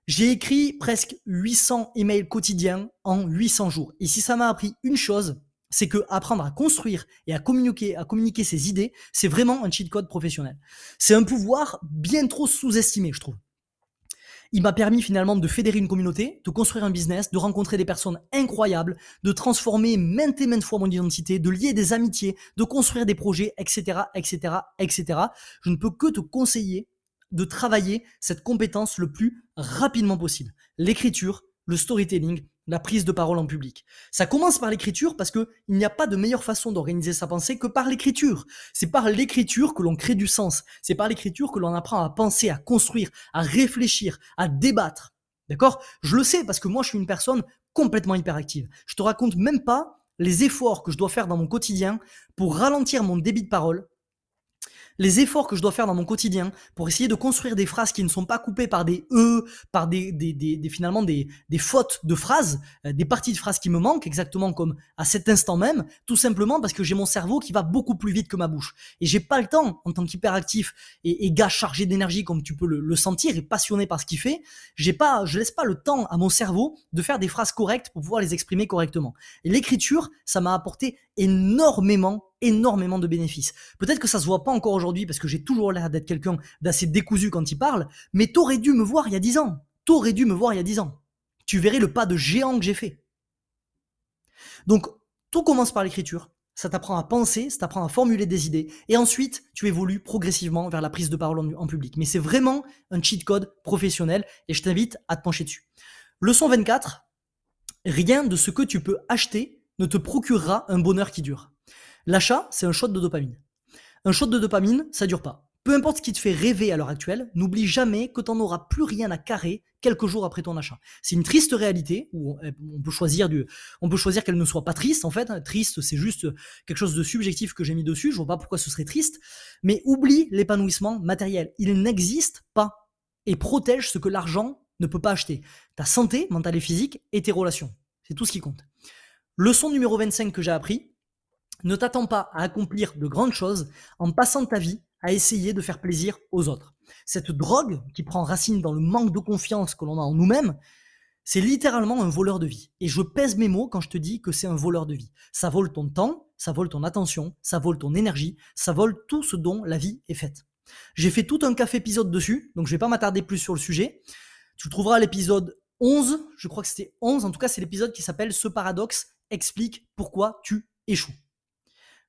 J'ai écrit presque 800 emails quotidiens en 800 jours. Et si ça m'a appris une chose, c'est que apprendre à construire et à communiquer, à communiquer ses idées, c'est vraiment un cheat code professionnel. C'est un pouvoir bien trop sous-estimé, je trouve. Il m'a permis finalement de fédérer une communauté, de construire un business, de rencontrer des personnes incroyables, de transformer maintes et maintes fois mon identité, de lier des amitiés, de construire des projets, etc., etc., etc. Je ne peux que te conseiller de travailler cette compétence le plus rapidement possible. L'écriture, le storytelling, la prise de parole en public. Ça commence par l'écriture parce que il n'y a pas de meilleure façon d'organiser sa pensée que par l'écriture. C'est par l'écriture que l'on crée du sens. C'est par l'écriture que l'on apprend à penser, à construire, à réfléchir, à débattre. D'accord? Je le sais parce que moi je suis une personne complètement hyperactive. Je te raconte même pas les efforts que je dois faire dans mon quotidien pour ralentir mon débit de parole, les efforts que je dois faire dans mon quotidien pour essayer de construire des phrases qui ne sont pas coupées par des e, par des, des, des, finalement des, des fautes de phrases, euh, des parties de phrases qui me manquent, exactement comme à cet instant même, tout simplement parce que j'ai mon cerveau qui va beaucoup plus vite que ma bouche. Et j'ai pas le temps, en tant qu'hyperactif et, et gars chargé d'énergie comme tu peux le, le, sentir et passionné par ce qu'il fait, j'ai pas, je laisse pas le temps à mon cerveau de faire des phrases correctes pour pouvoir les exprimer correctement. L'écriture, ça m'a apporté énormément énormément de bénéfices. Peut-être que ça se voit pas encore aujourd'hui parce que j'ai toujours l'air d'être quelqu'un d'assez décousu quand il parle, mais t'aurais dû me voir il y a dix ans. T'aurais dû me voir il y a dix ans. Tu verrais le pas de géant que j'ai fait. Donc, tout commence par l'écriture. Ça t'apprend à penser, ça t'apprend à formuler des idées, et ensuite, tu évolues progressivement vers la prise de parole en public. Mais c'est vraiment un cheat code professionnel, et je t'invite à te pencher dessus. Leçon 24. Rien de ce que tu peux acheter ne te procurera un bonheur qui dure. L'achat, c'est un shot de dopamine. Un shot de dopamine, ça dure pas. Peu importe ce qui te fait rêver à l'heure actuelle, n'oublie jamais que tu n'en auras plus rien à carrer quelques jours après ton achat. C'est une triste réalité où on peut choisir du, on peut choisir qu'elle ne soit pas triste en fait. Triste, c'est juste quelque chose de subjectif que j'ai mis dessus. Je vois pas pourquoi ce serait triste. Mais oublie l'épanouissement matériel. Il n'existe pas et protège ce que l'argent ne peut pas acheter. Ta santé mentale et physique et tes relations. C'est tout ce qui compte. Leçon numéro 25 que j'ai appris. Ne t'attends pas à accomplir de grandes choses en passant ta vie à essayer de faire plaisir aux autres. Cette drogue qui prend racine dans le manque de confiance que l'on a en nous-mêmes, c'est littéralement un voleur de vie. Et je pèse mes mots quand je te dis que c'est un voleur de vie. Ça vole ton temps, ça vole ton attention, ça vole ton énergie, ça vole tout ce dont la vie est faite. J'ai fait tout un café épisode dessus, donc je vais pas m'attarder plus sur le sujet. Tu trouveras l'épisode 11, je crois que c'était 11, en tout cas c'est l'épisode qui s'appelle Ce paradoxe explique pourquoi tu échoues.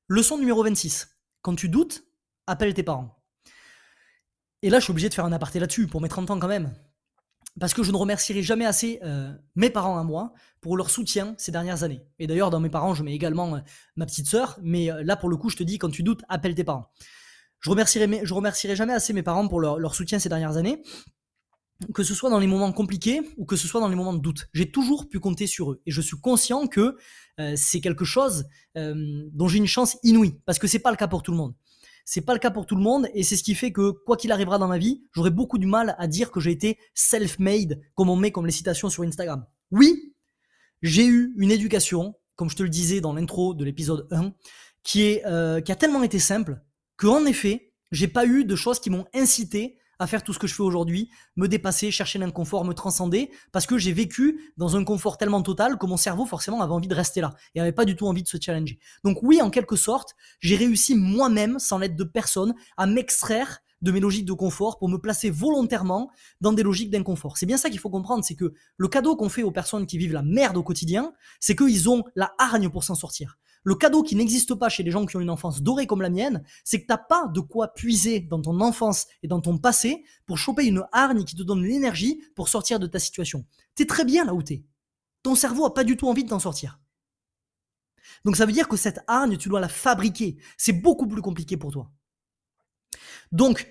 Leçon numéro 26. Quand tu doutes, appelle tes parents. Et là, je suis obligé de faire un aparté là-dessus pour mes 30 ans quand même. Parce que je ne remercierai jamais assez euh, mes parents à moi pour leur soutien ces dernières années. Et d'ailleurs, dans mes parents, je mets également euh, ma petite sœur. Mais euh, là, pour le coup, je te dis, quand tu doutes, appelle tes parents. Je remercierai, remercierai jamais assez mes parents pour leur soutien ces dernières années. Que ce soit dans les moments compliqués ou que ce soit dans les moments de doute. J'ai toujours pu compter sur eux. Et je suis conscient que c'est quelque chose dont j'ai une chance inouïe. Parce que c'est pas le cas pour tout le monde. C'est pas le cas pour tout le monde et c'est ce qui fait que quoi qu'il arrivera dans ma vie, j'aurai beaucoup du mal à dire que j'ai été self-made comme on met comme les citations sur Instagram. Oui, j'ai eu une éducation, comme je te le disais dans l'intro de l'épisode 1, qui est euh, qui a tellement été simple que en effet, j'ai pas eu de choses qui m'ont incité à faire tout ce que je fais aujourd'hui, me dépasser, chercher l'inconfort, me transcender, parce que j'ai vécu dans un confort tellement total que mon cerveau forcément avait envie de rester là et avait pas du tout envie de se challenger. Donc oui, en quelque sorte, j'ai réussi moi-même, sans l'aide de personne, à m'extraire de mes logiques de confort pour me placer volontairement dans des logiques d'inconfort. C'est bien ça qu'il faut comprendre, c'est que le cadeau qu'on fait aux personnes qui vivent la merde au quotidien, c'est qu'ils ont la hargne pour s'en sortir. Le cadeau qui n'existe pas chez les gens qui ont une enfance dorée comme la mienne, c'est que t'as pas de quoi puiser dans ton enfance et dans ton passé pour choper une hargne qui te donne l'énergie pour sortir de ta situation. T'es très bien là où t'es. Ton cerveau a pas du tout envie de t'en sortir. Donc ça veut dire que cette hargne, tu dois la fabriquer. C'est beaucoup plus compliqué pour toi. Donc,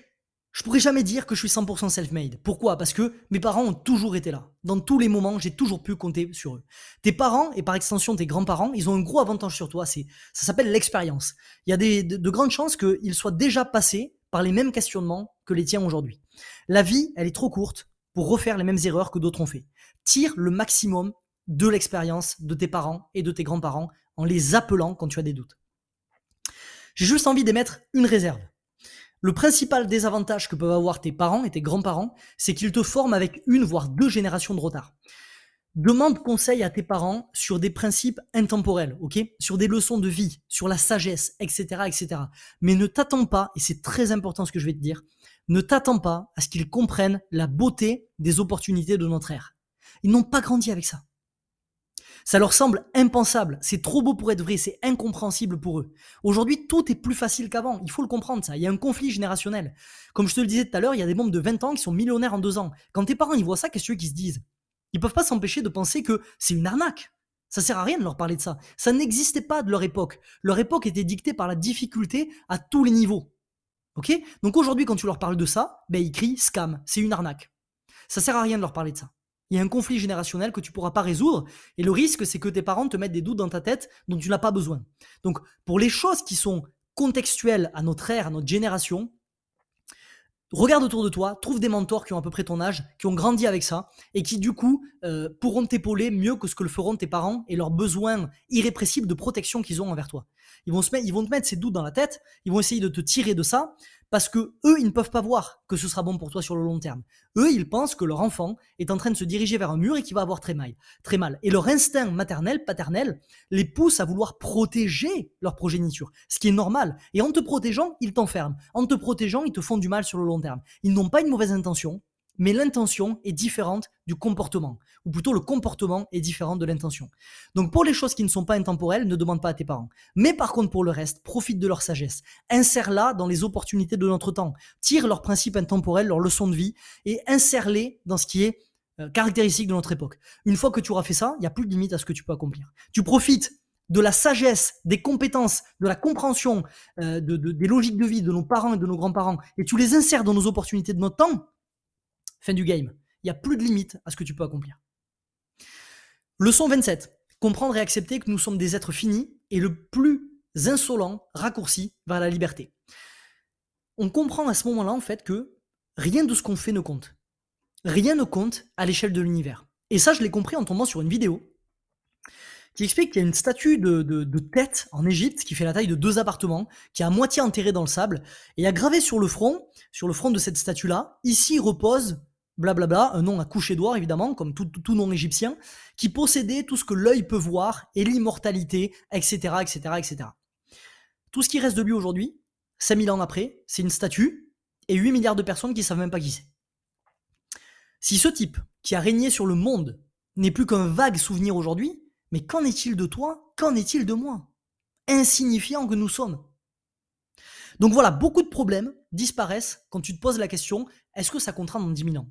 je pourrais jamais dire que je suis 100% self-made. Pourquoi? Parce que mes parents ont toujours été là. Dans tous les moments, j'ai toujours pu compter sur eux. Tes parents, et par extension tes grands-parents, ils ont un gros avantage sur toi. Ça s'appelle l'expérience. Il y a de, de grandes chances qu'ils soient déjà passés par les mêmes questionnements que les tiens aujourd'hui. La vie, elle est trop courte pour refaire les mêmes erreurs que d'autres ont fait. Tire le maximum de l'expérience de tes parents et de tes grands-parents en les appelant quand tu as des doutes. J'ai juste envie d'émettre une réserve. Le principal désavantage que peuvent avoir tes parents et tes grands-parents, c'est qu'ils te forment avec une voire deux générations de retard. Demande conseil à tes parents sur des principes intemporels, ok? Sur des leçons de vie, sur la sagesse, etc., etc. Mais ne t'attends pas, et c'est très important ce que je vais te dire, ne t'attends pas à ce qu'ils comprennent la beauté des opportunités de notre ère. Ils n'ont pas grandi avec ça. Ça leur semble impensable, c'est trop beau pour être vrai, c'est incompréhensible pour eux. Aujourd'hui, tout est plus facile qu'avant, il faut le comprendre ça, il y a un conflit générationnel. Comme je te le disais tout à l'heure, il y a des membres de 20 ans qui sont millionnaires en deux ans. Quand tes parents ils voient ça, qu'est-ce que qu'ils se disent? Ils peuvent pas s'empêcher de penser que c'est une arnaque. Ça sert à rien de leur parler de ça. Ça n'existait pas de leur époque. Leur époque était dictée par la difficulté à tous les niveaux. Ok? Donc aujourd'hui, quand tu leur parles de ça, ben ils crient scam, c'est une arnaque. Ça sert à rien de leur parler de ça. Il y a un conflit générationnel que tu pourras pas résoudre et le risque c'est que tes parents te mettent des doutes dans ta tête dont tu n'as pas besoin. Donc pour les choses qui sont contextuelles à notre ère, à notre génération, regarde autour de toi, trouve des mentors qui ont à peu près ton âge, qui ont grandi avec ça et qui du coup euh, pourront t'épauler mieux que ce que le feront tes parents et leurs besoins irrépressibles de protection qu'ils ont envers toi. Ils vont, se ils vont te mettre ces doutes dans la tête, ils vont essayer de te tirer de ça parce que eux, ils ne peuvent pas voir que ce sera bon pour toi sur le long terme. Eux, ils pensent que leur enfant est en train de se diriger vers un mur et qu'il va avoir très mal, très mal. Et leur instinct maternel, paternel, les pousse à vouloir protéger leur progéniture, ce qui est normal. Et en te protégeant, ils t'enferment. En te protégeant, ils te font du mal sur le long terme. Ils n'ont pas une mauvaise intention, mais l'intention est différente du comportement, ou plutôt le comportement est différent de l'intention. Donc pour les choses qui ne sont pas intemporelles, ne demande pas à tes parents. Mais par contre pour le reste, profite de leur sagesse. Insère-la dans les opportunités de notre temps. Tire leurs principes intemporels, leurs leçons de vie, et insère-les dans ce qui est euh, caractéristique de notre époque. Une fois que tu auras fait ça, il n'y a plus de limite à ce que tu peux accomplir. Tu profites de la sagesse, des compétences, de la compréhension, euh, de, des logiques de vie de nos parents et de nos grands-parents, et tu les insères dans nos opportunités de notre temps, fin du game. Il n'y a plus de limite à ce que tu peux accomplir. Leçon 27. Comprendre et accepter que nous sommes des êtres finis et le plus insolent raccourci vers la liberté. On comprend à ce moment-là, en fait, que rien de ce qu'on fait ne compte. Rien ne compte à l'échelle de l'univers. Et ça, je l'ai compris en tombant sur une vidéo qui explique qu'il y a une statue de, tête en Égypte qui fait la taille de deux appartements, qui est à moitié enterrée dans le sable, et a gravé sur le front, sur le front de cette statue-là, ici repose blablabla, un nom à coucher d'oie évidemment, comme tout, nom égyptien, qui possédait tout ce que l'œil peut voir et l'immortalité, etc., etc., etc. Tout ce qui reste de lui aujourd'hui, 5000 ans après, c'est une statue et 8 milliards de personnes qui savent même pas qui c'est. Si ce type, qui a régné sur le monde, n'est plus qu'un vague souvenir aujourd'hui, mais qu'en est-il de toi Qu'en est-il de moi? Insignifiant que nous sommes. Donc voilà, beaucoup de problèmes disparaissent quand tu te poses la question est-ce que ça comptera dans 10 000 ans?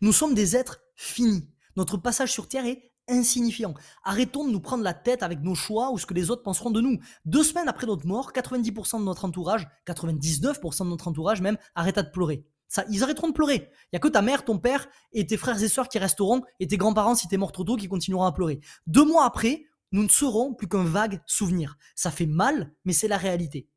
Nous sommes des êtres finis. Notre passage sur Terre est insignifiant. Arrêtons de nous prendre la tête avec nos choix ou ce que les autres penseront de nous. Deux semaines après notre mort, 90% de notre entourage, 99% de notre entourage même, arrêta de pleurer. Ça, ils arrêteront de pleurer. Il y a que ta mère, ton père et tes frères et sœurs qui resteront et tes grands-parents si t'es mort trop tôt qui continueront à pleurer. Deux mois après, nous ne serons plus qu'un vague souvenir. Ça fait mal, mais c'est la réalité.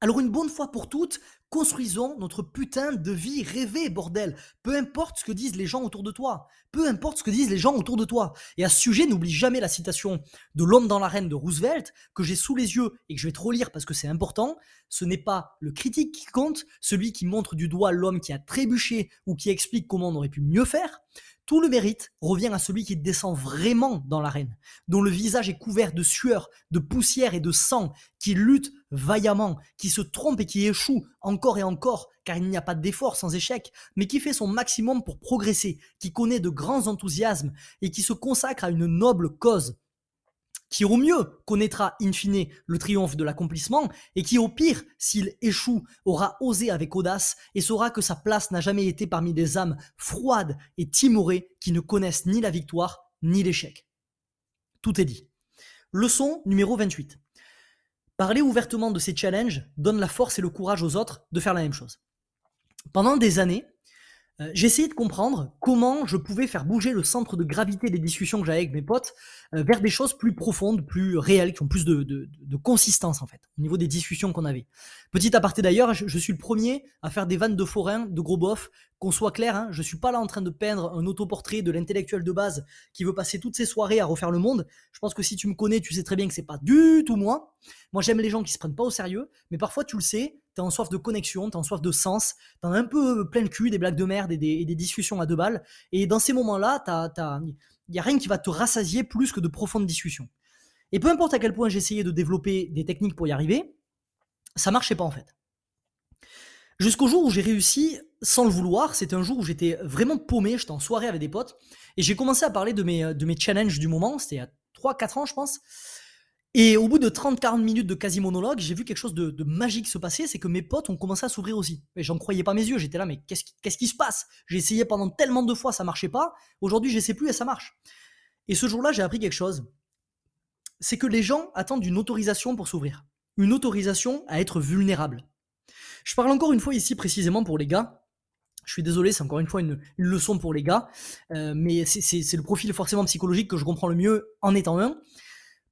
Alors une bonne fois pour toutes, construisons notre putain de vie rêvée, bordel. Peu importe ce que disent les gens autour de toi. Peu importe ce que disent les gens autour de toi. Et à ce sujet, n'oublie jamais la citation de l'homme dans l'arène de Roosevelt, que j'ai sous les yeux et que je vais te relire parce que c'est important. Ce n'est pas le critique qui compte, celui qui montre du doigt l'homme qui a trébuché ou qui explique comment on aurait pu mieux faire. Tout le mérite revient à celui qui descend vraiment dans l'arène, dont le visage est couvert de sueur, de poussière et de sang, qui lutte vaillamment, qui se trompe et qui échoue encore et encore, car il n'y a pas d'effort sans échec, mais qui fait son maximum pour progresser, qui connaît de grands enthousiasmes et qui se consacre à une noble cause qui au mieux connaîtra in fine le triomphe de l'accomplissement, et qui au pire, s'il échoue, aura osé avec audace, et saura que sa place n'a jamais été parmi des âmes froides et timorées qui ne connaissent ni la victoire ni l'échec. Tout est dit. Leçon numéro 28. Parler ouvertement de ces challenges donne la force et le courage aux autres de faire la même chose. Pendant des années, euh, j'ai essayé de comprendre comment je pouvais faire bouger le centre de gravité des discussions que j'avais avec mes potes euh, vers des choses plus profondes, plus réelles, qui ont plus de, consistance en fait, au niveau des discussions qu'on avait. Petit aparté d'ailleurs, je, suis le premier à faire des vannes de forain, de gros bof, qu'on soit clair, hein, je suis pas là en train de peindre un autoportrait de l'intellectuel de base qui veut passer toutes ses soirées à refaire le monde. Je pense que si tu me connais, tu sais très bien que c'est pas du tout moi. Moi j'aime les gens qui se prennent pas au sérieux, mais parfois tu le sais, t'es en soif de connexion, t'es en soif de sens, t'en un peu plein le cul, des blagues de merde et des, discussions à deux balles. Et dans ces moments-là, il n'y a rien qui va te rassasier plus que de profondes discussions. Et peu importe à quel point j'essayais de développer des techniques pour y arriver, ça marchait pas en fait. Jusqu'au jour où j'ai réussi, sans le vouloir, c'était un jour où j'étais vraiment paumé, j'étais en soirée avec des potes, et j'ai commencé à parler de mes, de mes challenges du moment, c'était il y a 3-4 ans je pense, et au bout de 30-40 minutes de quasi-monologue, j'ai vu quelque chose de, magique se passer, c'est que mes potes ont commencé à s'ouvrir aussi. Et j'en croyais pas mes yeux, j'étais là, mais qu'est-ce qui, se passe? J'ai essayé pendant tellement de fois, ça marchait pas. Aujourd'hui, je sais plus et ça marche. Et ce jour-là, j'ai appris quelque chose. C'est que les gens attendent une autorisation pour s'ouvrir. Une autorisation à être vulnérable. Je parle encore une fois ici précisément pour les gars. Je suis désolé, c'est encore une fois une, leçon pour les gars, euh, mais c'est le profil forcément psychologique que je comprends le mieux en étant un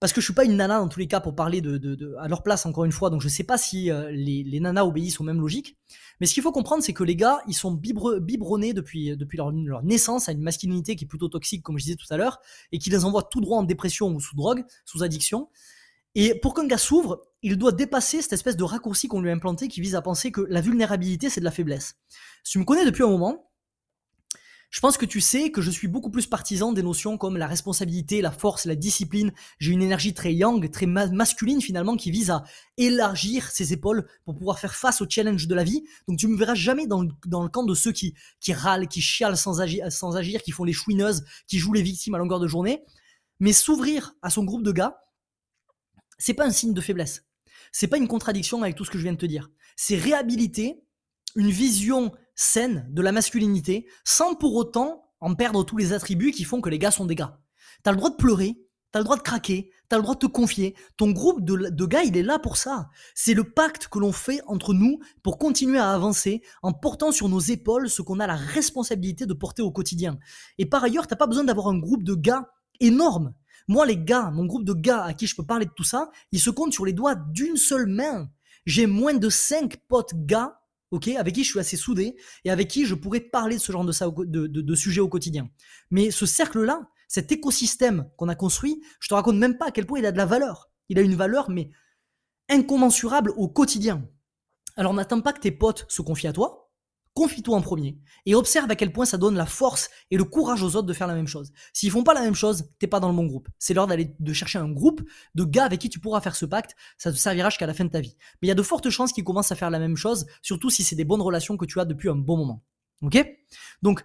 parce que je suis pas une nana dans tous les cas pour parler de, à leur place encore une fois, donc je sais pas si euh, les, nanas obéissent aux mêmes logiques. Mais ce qu'il faut comprendre, c'est que les gars, ils sont biberonnés depuis, depuis leur, naissance à une masculinité qui est plutôt toxique, comme je disais tout à l'heure, et qui les envoie tout droit en dépression ou sous drogue, sous addiction. Et pour qu'un gars s'ouvre, il doit dépasser cette espèce de raccourci qu'on lui a implanté qui vise à penser que la vulnérabilité, c'est de la faiblesse. Tu me connais depuis un moment, je pense que tu sais que je suis beaucoup plus partisan des notions comme la responsabilité, la force, la discipline. J'ai une énergie très yang, très masculine finalement, qui vise à élargir ses épaules pour pouvoir faire face aux challenges de la vie. Donc tu me verras jamais dans le, camp de ceux qui, râlent, qui chialent sans sans agir, qui font les chouineuses, qui jouent les victimes à longueur de journée. Mais s'ouvrir à son groupe de gars, c'est pas un signe de faiblesse. C'est pas une contradiction avec tout ce que je viens de te dire. C'est réhabiliter une vision saine de la masculinité sans pour autant en perdre tous les attributs qui font que les gars sont des gars. T'as le droit de pleurer, tu as le droit de craquer, tu as le droit de te confier. Ton groupe de, gars, il est là pour ça. C'est le pacte que l'on fait entre nous pour continuer à avancer en portant sur nos épaules ce qu'on a la responsabilité de porter au quotidien. Et par ailleurs, t'as pas besoin d'avoir un groupe de gars énorme. Moi, les gars, mon groupe de gars à qui je peux parler de tout ça, ils se comptent sur les doigts d'une seule main. J'ai moins de cinq potes gars, ok, avec qui je suis assez soudé et avec qui je pourrais parler de ce genre de, de, de sujet au quotidien. Mais ce cercle-là, cet écosystème qu'on a construit, je te raconte même pas à quel point il a de la valeur. Il a une valeur, mais incommensurable au quotidien. Alors n'attends pas que tes potes se confient à toi, confie-toi en premier et observe à quel point ça donne la force et le courage aux autres de faire la même chose. S'ils font pas la même chose, t'es pas dans le bon groupe. C'est l'heure d'aller de chercher un groupe de gars avec qui tu pourras faire ce pacte. Ça te servira jusqu'à la fin de ta vie. Mais il y a de fortes chances qu'ils commencent à faire la même chose, surtout si c'est des bonnes relations que tu as depuis un bon moment. Ok? Donc,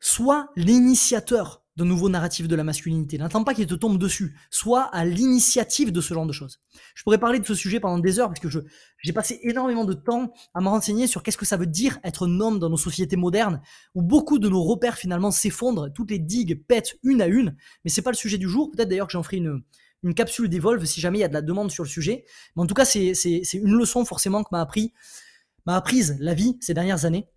sois l'initiateur de nouveaux narratifs de la masculinité. N'attends pas qu'il te tombe dessus. Sois à l'initiative de ce genre de choses. Je pourrais parler de ce sujet pendant des heures puisque je, j'ai passé énormément de temps à me renseigner sur qu'est-ce que ça veut dire être un homme dans nos sociétés modernes où beaucoup de nos repères finalement s'effondrent, toutes les digues pètent une à une. Mais c'est pas le sujet du jour. Peut-être d'ailleurs que j'en ferai une, une capsule d'Evolve si jamais il y a de la demande sur le sujet. Mais en tout cas, c'est, c'est, c'est une leçon forcément que m'a appris, m'a apprise la vie ces dernières années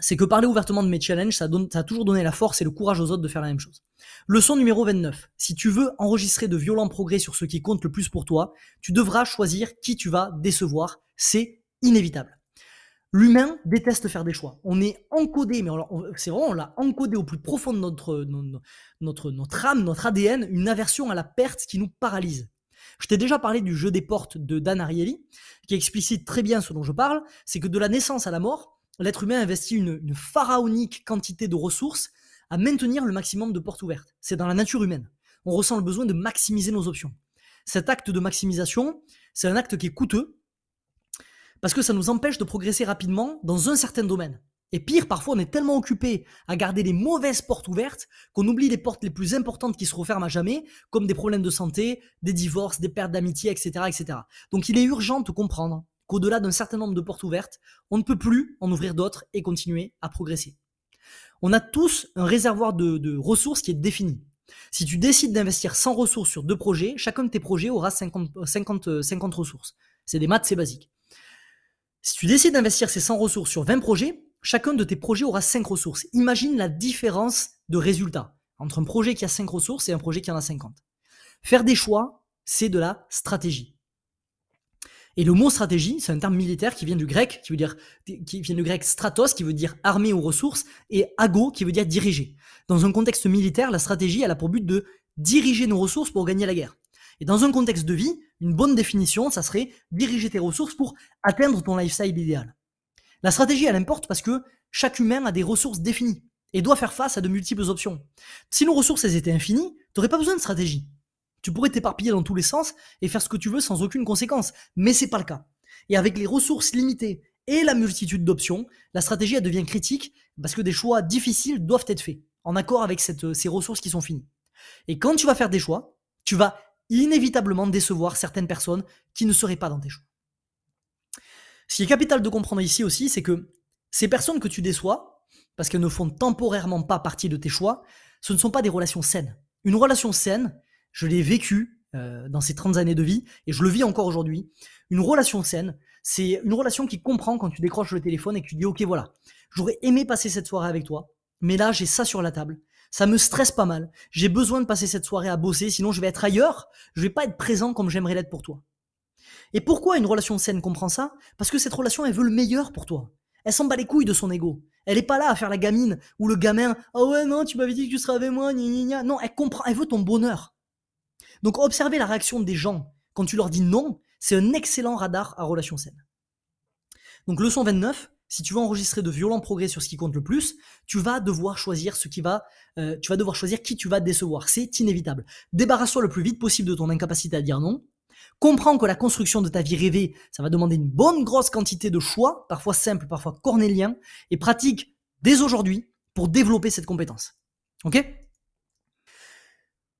c'est que parler ouvertement de mes challenges, ça, a toujours donné la force et le courage aux autres de faire la même chose. Leçon numéro 29. Si tu veux enregistrer de violents progrès sur ce qui compte le plus pour toi, tu devras choisir qui tu vas décevoir. C'est inévitable. L'humain déteste faire des choix. On est encodé, mais c'est vraiment, on l'a encodé au plus profond de notre, notre, notre âme, notre ADN, une aversion à la perte qui nous paralyse. Je t'ai déjà parlé du jeu des portes de Dan Ariely, qui explicite très bien ce dont je parle, c'est que de la naissance à la mort, l'être humain investit une, pharaonique quantité de ressources à maintenir le maximum de portes ouvertes. C'est dans la nature humaine. On ressent le besoin de maximiser nos options. Cet acte de maximisation, c'est un acte qui est coûteux parce que ça nous empêche de progresser rapidement dans un certain domaine. Et pire, parfois on est tellement occupé à garder les mauvaises portes ouvertes qu'on oublie les portes les plus importantes qui se referment à jamais, comme des problèmes de santé, des divorces, des pertes d'amitié, etc., etc. Donc il est urgent de comprendre qu'au-delà d'un certain nombre de portes ouvertes, on ne peut plus en ouvrir d'autres et continuer à progresser. On a tous un réservoir de, ressources qui est défini. Si tu décides d'investir 100 ressources sur deux projets, chacun de tes projets aura 50, 50, 50 ressources. C'est des maths, c'est basique. Si tu décides d'investir ces 100 ressources sur 20 projets, chacun de tes projets aura 5 ressources. Imagine la différence de résultats entre un projet qui a 5 ressources et un projet qui en a 50. Faire des choix, c'est de la stratégie. Et le mot stratégie, c'est un terme militaire qui vient du grec, qui veut dire, qui vient du grec stratos, qui veut dire armée ou ressources, et ago, qui veut dire diriger. Dans un contexte militaire, la stratégie, a pour but de diriger nos ressources pour gagner la guerre. Et dans un contexte de vie, une bonne définition, ça serait diriger tes ressources pour atteindre ton lifestyle idéal. La stratégie, elle importe parce que chaque humain a des ressources définies et doit faire face à de multiples options. Si nos ressources, étaient infinies, t'aurais pas besoin de stratégie. Tu pourrais t'éparpiller dans tous les sens et faire ce que tu veux sans aucune conséquence, mais c'est pas le cas. Et avec les ressources limitées et la multitude d'options, la stratégie devient critique parce que des choix difficiles doivent être faits en accord avec ces ressources qui sont finies. Et quand tu vas faire des choix, tu vas inévitablement décevoir certaines personnes qui ne seraient pas dans tes choix. Ce qui est capital de comprendre ici aussi, c'est que ces personnes que tu déçois, parce qu'elles ne font temporairement pas partie de tes choix, ce ne sont pas des relations saines. Une relation saine, je l'ai vécu euh, dans ces 30 années de vie et je le vis encore aujourd'hui. Une relation saine, c'est une relation qui comprend quand tu décroches le téléphone et que tu dis ok voilà, j'aurais aimé passer cette soirée avec toi, mais là j'ai ça sur la table. Ça me stresse pas mal. J'ai besoin de passer cette soirée à bosser, sinon je vais être ailleurs. Je vais pas être présent comme j'aimerais l'être pour toi. Et pourquoi une relation saine comprend ça? Parce que cette relation, elle veut le meilleur pour toi. Elle s'en bat les couilles de son ego. Elle est pas là à faire la gamine ou le gamin. Ah ouais non, tu m'avais dit que tu serais avec moi. Non, elle comprend. Elle veut ton bonheur. Donc observer la réaction des gens quand tu leur dis non, c'est un excellent radar à relation saine. Donc leçon 29, si tu veux enregistrer de violents progrès sur ce qui compte le plus, tu vas devoir choisir ce qui va, euh, tu vas devoir choisir qui tu vas décevoir. C'est inévitable. Débarrasse-toi le plus vite possible de ton incapacité à dire non. Comprends que la construction de ta vie rêvée, ça va demander une bonne grosse quantité de choix, parfois simples, parfois cornéliens, et pratique dès aujourd'hui pour développer cette compétence. Ok?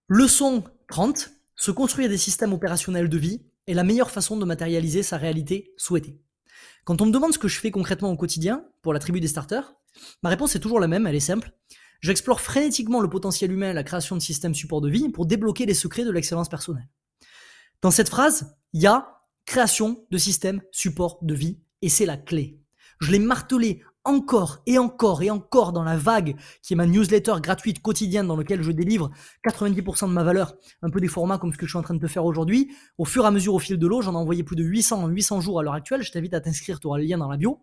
Leçon 30. Se construire des systèmes opérationnels de vie est la meilleure façon de matérialiser sa réalité souhaitée. Quand on me demande ce que je fais concrètement au quotidien pour la tribu des starters, ma réponse est toujours la même, elle est simple. J'explore frénétiquement le potentiel humain et la création de systèmes support de vie pour débloquer les secrets de l'excellence personnelle. Dans cette phrase, il y a création de systèmes support de vie et c'est la clé. Je l'ai martelé encore et encore et encore dans la vague qui est ma newsletter gratuite quotidienne dans laquelle je délivre 90% de ma valeur, un peu des formats comme ce que je suis en train de te faire aujourd'hui. Au fur et à mesure, au fil de l'eau, j'en ai envoyé plus de 800 en 800 jours à l'heure actuelle. Je t'invite à t'inscrire, tu auras le lien dans la bio.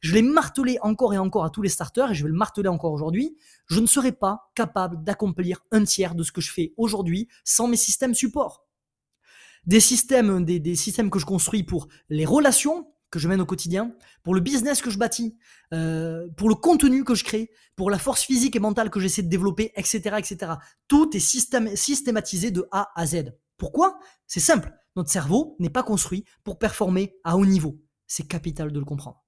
Je l'ai martelé encore et encore à tous les starters et je vais le marteler encore aujourd'hui. Je ne serai pas capable d'accomplir un tiers de ce que je fais aujourd'hui sans mes systèmes support. Des systèmes, des, des systèmes que je construis pour les relations, que je mène au quotidien, pour le business que je bâtis, euh, pour le contenu que je crée, pour la force physique et mentale que j'essaie de développer, etc., etc. Tout est systématisé de A à Z. Pourquoi? C'est simple. Notre cerveau n'est pas construit pour performer à haut niveau. C'est capital de le comprendre.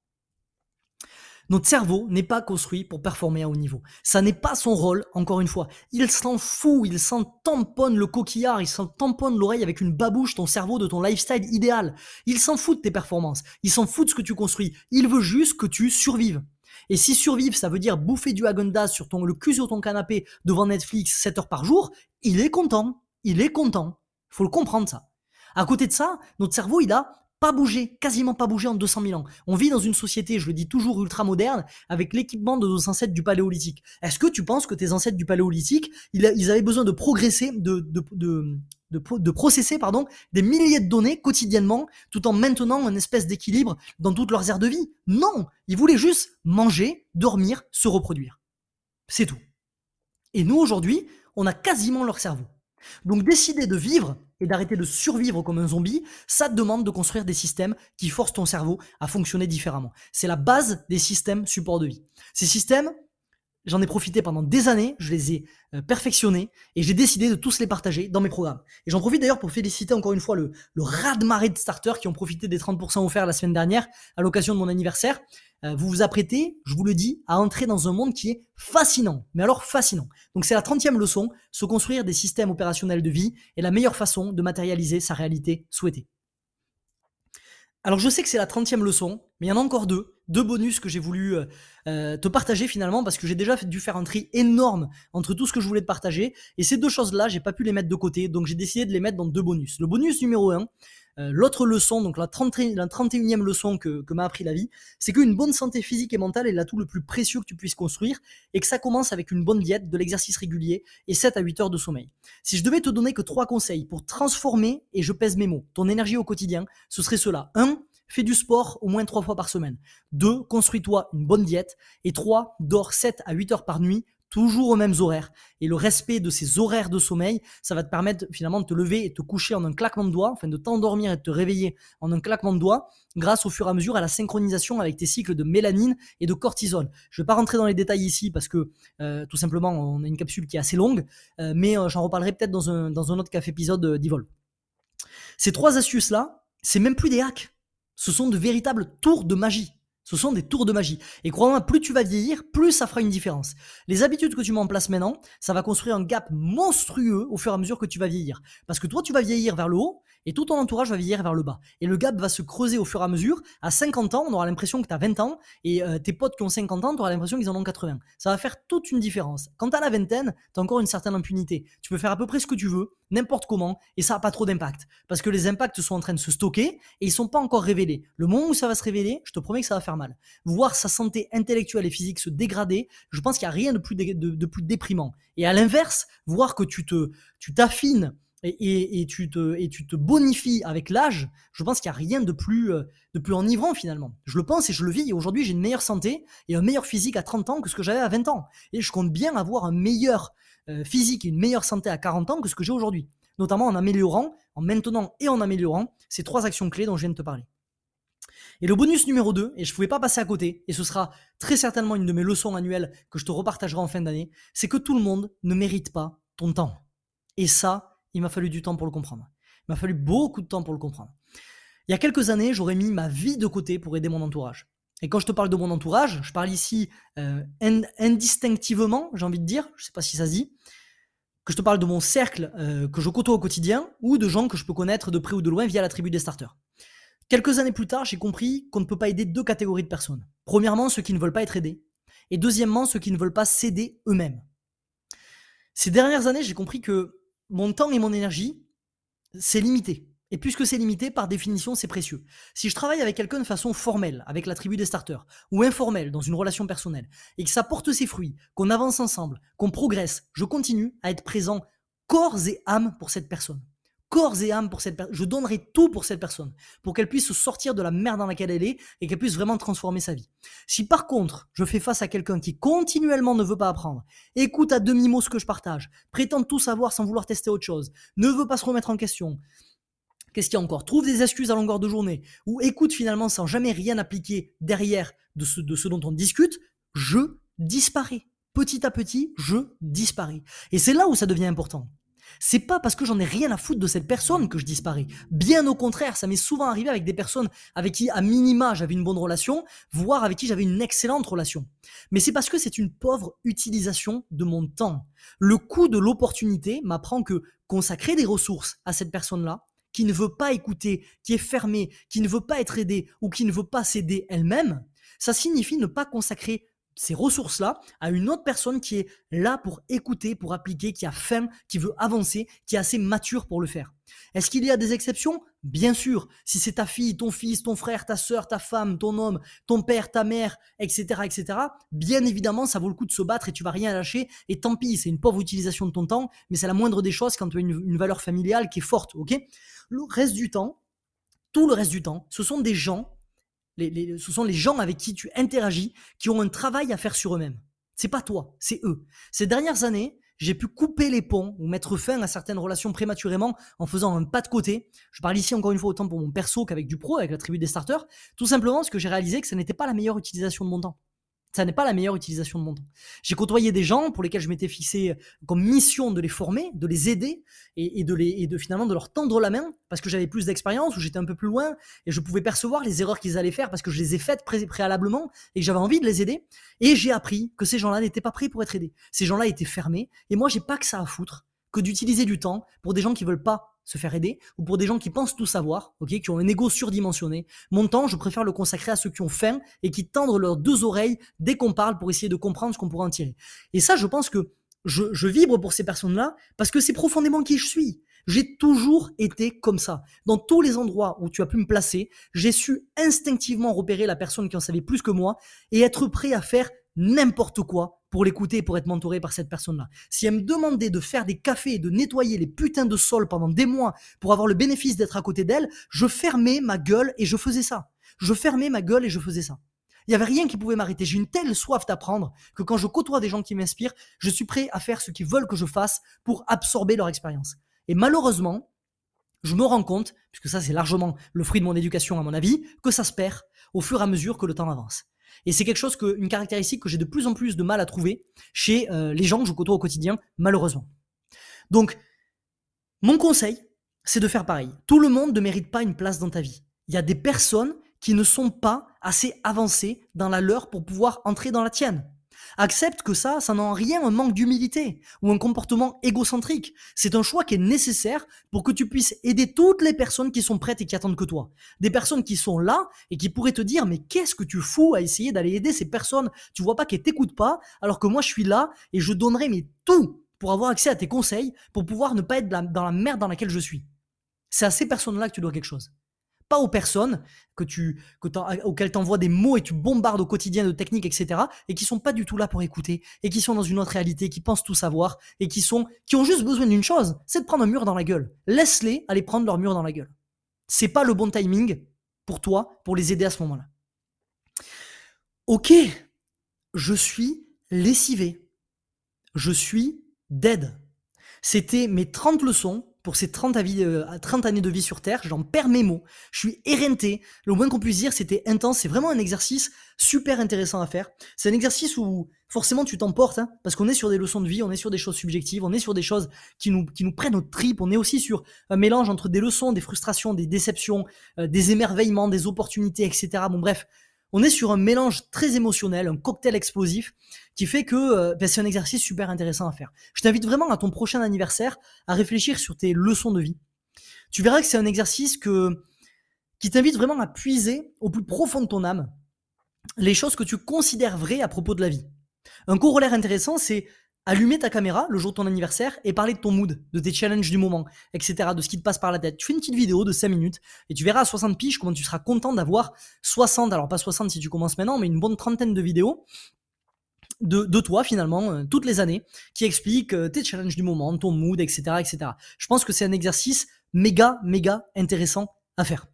Notre cerveau n'est pas construit pour performer à haut niveau. Ça n'est pas son rôle, encore une fois. Il s'en fout, il s'en tamponne le coquillard, il s'en tamponne l'oreille avec une babouche, ton cerveau, de ton lifestyle idéal. Il s'en fout de tes performances, il s'en fout de ce que tu construis. Il veut juste que tu survives. Et si survivre, ça veut dire bouffer du Häagen-Dazs sur ton, le cul sur ton canapé devant Netflix 7 heures par jour, il est content. Il est content. Faut le comprendre ça. À côté de ça, notre cerveau, il a pas bougé, quasiment pas bougé en 200 000 ans. On vit dans une société, je le dis toujours, ultra moderne, avec l'équipement de nos ancêtres du paléolithique. Est-ce que tu penses que tes ancêtres du paléolithique, ils avaient besoin de progresser, de, de, processer pardon, des milliers de données quotidiennement, tout en maintenant une espèce d'équilibre dans toutes leurs aires de vie? Non Ils voulaient juste manger, dormir, se reproduire. C'est tout. Et nous, aujourd'hui, on a quasiment leur cerveau. Donc décider de vivre et d'arrêter de survivre comme un zombie, ça te demande de construire des systèmes qui forcent ton cerveau à fonctionner différemment. C'est la base des systèmes support de vie. Ces systèmes, j'en ai profité pendant des années, je les ai euh, perfectionnés et j'ai décidé de tous les partager dans mes programmes. Et j'en profite d'ailleurs pour féliciter encore une fois le, le raz-de-marée de starters qui ont profité des 30% offerts la semaine dernière à l'occasion de mon anniversaire. Euh, vous vous apprêtez, je vous le dis, à entrer dans un monde qui est fascinant. Mais alors fascinant. Donc c'est la 30e leçon, se construire des systèmes opérationnels de vie est la meilleure façon de matérialiser sa réalité souhaitée. Alors je sais que c'est la 30e leçon, mais il y en a encore deux, deux bonus que j'ai voulu euh, euh, te partager finalement parce que j'ai déjà dû faire un tri énorme entre tout ce que je voulais te partager. Et ces deux choses-là, j'ai pas pu les mettre de côté, donc j'ai décidé de les mettre dans deux bonus. Le bonus numéro 1, euh, l'autre leçon, donc la, 30, la 31e leçon que, m'a appris la vie, c'est qu'une bonne santé physique et mentale est l'atout le plus précieux que tu puisses construire et que ça commence avec une bonne diète, de l'exercice régulier et 7 à 8 heures de sommeil. Si je devais te donner que trois conseils pour transformer, et je pèse mes mots, ton énergie au quotidien, ce serait cela. 1. Fais du sport au moins 3 fois par semaine. 2. Construis-toi une bonne diète. Et 3. Dors 7 à 8 heures par nuit toujours aux mêmes horaires. Et le respect de ces horaires de sommeil, ça va te permettre finalement de te lever et te coucher en un claquement de doigts, enfin de t'endormir et de te réveiller en un claquement de doigts, grâce au fur et à mesure à la synchronisation avec tes cycles de mélanine et de cortisol. Je ne vais pas rentrer dans les détails ici parce que euh, tout simplement on a une capsule qui est assez longue, euh, mais euh, j'en reparlerai peut-être dans un, dans un autre café épisode d'Ivol. Ces trois astuces-là, c'est même plus des hacks, ce sont de véritables tours de magie. Ce sont des tours de magie. Et crois-moi, plus tu vas vieillir, plus ça fera une différence. Les habitudes que tu mets en place maintenant, ça va construire un gap monstrueux au fur et à mesure que tu vas vieillir. Parce que toi, tu vas vieillir vers le haut, et tout ton entourage va vieillir vers le bas. Et le gap va se creuser au fur et à mesure. À 50 ans, on aura l'impression que tu as 20 ans, et euh, tes potes qui ont 50 ans, tu auras l'impression qu'ils en ont 80. Ça va faire toute une différence. Quand tu la vingtaine, tu as encore une certaine impunité. Tu peux faire à peu près ce que tu veux, n'importe comment, et ça n'a pas trop d'impact. Parce que les impacts sont en train de se stocker, et ils sont pas encore révélés. Le moment où ça va se révéler, je te promets que ça va faire mal. Voir sa santé intellectuelle et physique se dégrader, je pense qu'il n'y a rien de plus, de plus déprimant. Et à l'inverse, voir que tu te, tu t'affines et, tu te, et tu te bonifies avec l'âge, je pense qu'il n'y a rien de plus, euh, de plus enivrant finalement. Je le pense et je le vis. Et aujourd'hui, j'ai une meilleure santé et un meilleur physique à 30 ans que ce que j'avais à 20 ans. Et je compte bien avoir un meilleur physique et une meilleure santé à 40 ans que ce que j'ai aujourd'hui. Notamment en améliorant, en maintenant et en améliorant ces trois actions clés dont je viens de te parler. Et le bonus numéro 2, et je ne pouvais pas passer à côté, et ce sera très certainement une de mes leçons annuelles que je te repartagerai en fin d'année, c'est que tout le monde ne mérite pas ton temps. Et ça, il m'a fallu du temps pour le comprendre. Il m'a fallu beaucoup de temps pour le comprendre. Il y a quelques années, j'aurais mis ma vie de côté pour aider mon entourage. Et quand je te parle de mon entourage, je parle ici euh, indistinctivement, j'ai envie de dire, je ne sais pas si ça se dit, que je te parle de mon cercle euh, que je côtoie au quotidien ou de gens que je peux connaître de près ou de loin via la tribu des starters. Quelques années plus tard, j'ai compris qu'on ne peut pas aider deux catégories de personnes. Premièrement, ceux qui ne veulent pas être aidés. Et deuxièmement, ceux qui ne veulent pas s'aider eux-mêmes. Ces dernières années, j'ai compris que mon temps et mon énergie, c'est limité. Et puisque c'est limité, par définition, c'est précieux. Si je travaille avec quelqu'un de façon formelle, avec la tribu des starters, ou informelle, dans une relation personnelle, et que ça porte ses fruits, qu'on avance ensemble, qu'on progresse, je continue à être présent corps et âme pour cette personne corps et âme pour cette personne. Je donnerai tout pour cette personne, pour qu'elle puisse sortir de la merde dans laquelle elle est et qu'elle puisse vraiment transformer sa vie. Si par contre, je fais face à quelqu'un qui continuellement ne veut pas apprendre, écoute à demi-mot ce que je partage, prétend tout savoir sans vouloir tester autre chose, ne veut pas se remettre en question, Qu'est-ce qu'il y a encore? Trouve des excuses à longueur de journée ou écoute finalement sans jamais rien appliquer derrière de ce, de ce dont on discute, je disparais. Petit à petit, je disparais. Et c'est là où ça devient important c'est pas parce que j'en ai rien à foutre de cette personne que je disparais. Bien au contraire, ça m'est souvent arrivé avec des personnes avec qui, à minima, j'avais une bonne relation, voire avec qui j'avais une excellente relation. Mais c'est parce que c'est une pauvre utilisation de mon temps. Le coût de l'opportunité m'apprend que consacrer des ressources à cette personne-là, qui ne veut pas écouter, qui est fermée, qui ne veut pas être aidée ou qui ne veut pas s'aider elle-même, ça signifie ne pas consacrer ces ressources-là à une autre personne qui est là pour écouter, pour appliquer, qui a faim, qui veut avancer, qui est assez mature pour le faire. Est-ce qu'il y a des exceptions? Bien sûr. Si c'est ta fille, ton fils, ton frère, ta soeur, ta femme, ton homme, ton père, ta mère, etc., etc., bien évidemment, ça vaut le coup de se battre et tu vas rien lâcher. Et tant pis, c'est une pauvre utilisation de ton temps, mais c'est la moindre des choses quand tu as une, une valeur familiale qui est forte, ok? Le reste du temps, tout le reste du temps, ce sont des gens ce sont les gens avec qui tu interagis qui ont un travail à faire sur eux-mêmes. C'est pas toi, c'est eux. Ces dernières années, j'ai pu couper les ponts ou mettre fin à certaines relations prématurément en faisant un pas de côté. Je parle ici encore une fois autant pour mon perso qu'avec du pro, avec la tribu des starters, tout simplement parce que j'ai réalisé que ce n'était pas la meilleure utilisation de mon temps ça n'est pas la meilleure utilisation de mon temps. J'ai côtoyé des gens pour lesquels je m'étais fixé comme mission de les former, de les aider et, de, les, et de finalement de leur tendre la main parce que j'avais plus d'expérience ou j'étais un peu plus loin et je pouvais percevoir les erreurs qu'ils allaient faire parce que je les ai faites préalablement et que j'avais envie de les aider. Et j'ai appris que ces gens-là n'étaient pas prêts pour être aidés. Ces gens-là étaient fermés et moi j'ai pas que ça à foutre que d'utiliser du temps pour des gens qui veulent pas se faire aider, ou pour des gens qui pensent tout savoir, ok, qui ont un ego surdimensionné. Mon temps, je préfère le consacrer à ceux qui ont faim et qui tendent leurs deux oreilles dès qu'on parle pour essayer de comprendre ce qu'on pourrait en tirer. Et ça, je pense que je, je vibre pour ces personnes-là parce que c'est profondément qui je suis. J'ai toujours été comme ça. Dans tous les endroits où tu as pu me placer, j'ai su instinctivement repérer la personne qui en savait plus que moi et être prêt à faire n'importe quoi pour l'écouter pour être mentoré par cette personne-là. Si elle me demandait de faire des cafés et de nettoyer les putains de sol pendant des mois pour avoir le bénéfice d'être à côté d'elle, je fermais ma gueule et je faisais ça. Je fermais ma gueule et je faisais ça. Il n'y avait rien qui pouvait m'arrêter. J'ai une telle soif d'apprendre que quand je côtoie des gens qui m'inspirent, je suis prêt à faire ce qu'ils veulent que je fasse pour absorber leur expérience. Et malheureusement, je me rends compte, puisque ça c'est largement le fruit de mon éducation à mon avis, que ça se perd au fur et à mesure que le temps avance. Et c'est quelque chose que, une caractéristique que j'ai de plus en plus de mal à trouver chez euh, les gens que je côtoie au quotidien, malheureusement. Donc, mon conseil, c'est de faire pareil. Tout le monde ne mérite pas une place dans ta vie. Il y a des personnes qui ne sont pas assez avancées dans la leur pour pouvoir entrer dans la tienne. Accepte que ça, ça n'a rien un manque d'humilité ou un comportement égocentrique. C'est un choix qui est nécessaire pour que tu puisses aider toutes les personnes qui sont prêtes et qui attendent que toi. Des personnes qui sont là et qui pourraient te dire mais qu'est-ce que tu fous à essayer d'aller aider ces personnes? Tu vois pas qu'elles t'écoutent pas alors que moi je suis là et je donnerai mes tout pour avoir accès à tes conseils pour pouvoir ne pas être dans la merde dans laquelle je suis. C'est à ces personnes-là que tu dois quelque chose pas aux personnes que tu, que auxquelles tu envoies des mots et tu bombardes au quotidien de techniques, etc. et qui sont pas du tout là pour écouter et qui sont dans une autre réalité, qui pensent tout savoir et qui sont, qui ont juste besoin d'une chose, c'est de prendre un mur dans la gueule. Laisse-les aller prendre leur mur dans la gueule. C'est pas le bon timing pour toi pour les aider à ce moment-là. Ok, je suis lessivé. Je suis dead. C'était mes 30 leçons pour ces 30, 30 années de vie sur Terre, j'en perds mes mots, je suis éreinté, le moins qu'on puisse dire c'était intense, c'est vraiment un exercice super intéressant à faire, c'est un exercice où forcément tu t'emportes, hein, parce qu'on est sur des leçons de vie, on est sur des choses subjectives, on est sur des choses qui nous, prennent au tripes, on est aussi sur un mélange entre des leçons, des frustrations, des déceptions, euh, des émerveillements, des opportunités, etc. Bon bref, on est sur un mélange très émotionnel, un cocktail explosif, qui fait que euh, ben, c'est un exercice super intéressant à faire. Je t'invite vraiment à ton prochain anniversaire à réfléchir sur tes leçons de vie. Tu verras que c'est un exercice que, qui t'invite vraiment à puiser au plus profond de ton âme les choses que tu considères vraies à propos de la vie. Un corollaire intéressant, c'est allumer ta caméra le jour de ton anniversaire et parler de ton mood, de tes challenges du moment, etc., de ce qui te passe par la tête. Tu fais une petite vidéo de 5 minutes et tu verras à 60 piges comment tu seras content d'avoir 60, alors pas 60 si tu commences maintenant, mais une bonne trentaine de vidéos de, toi finalement euh, toutes les années qui expliquent euh, tes challenges du moment, ton mood, etc., etc. Je pense que c'est un exercice méga, méga intéressant à faire.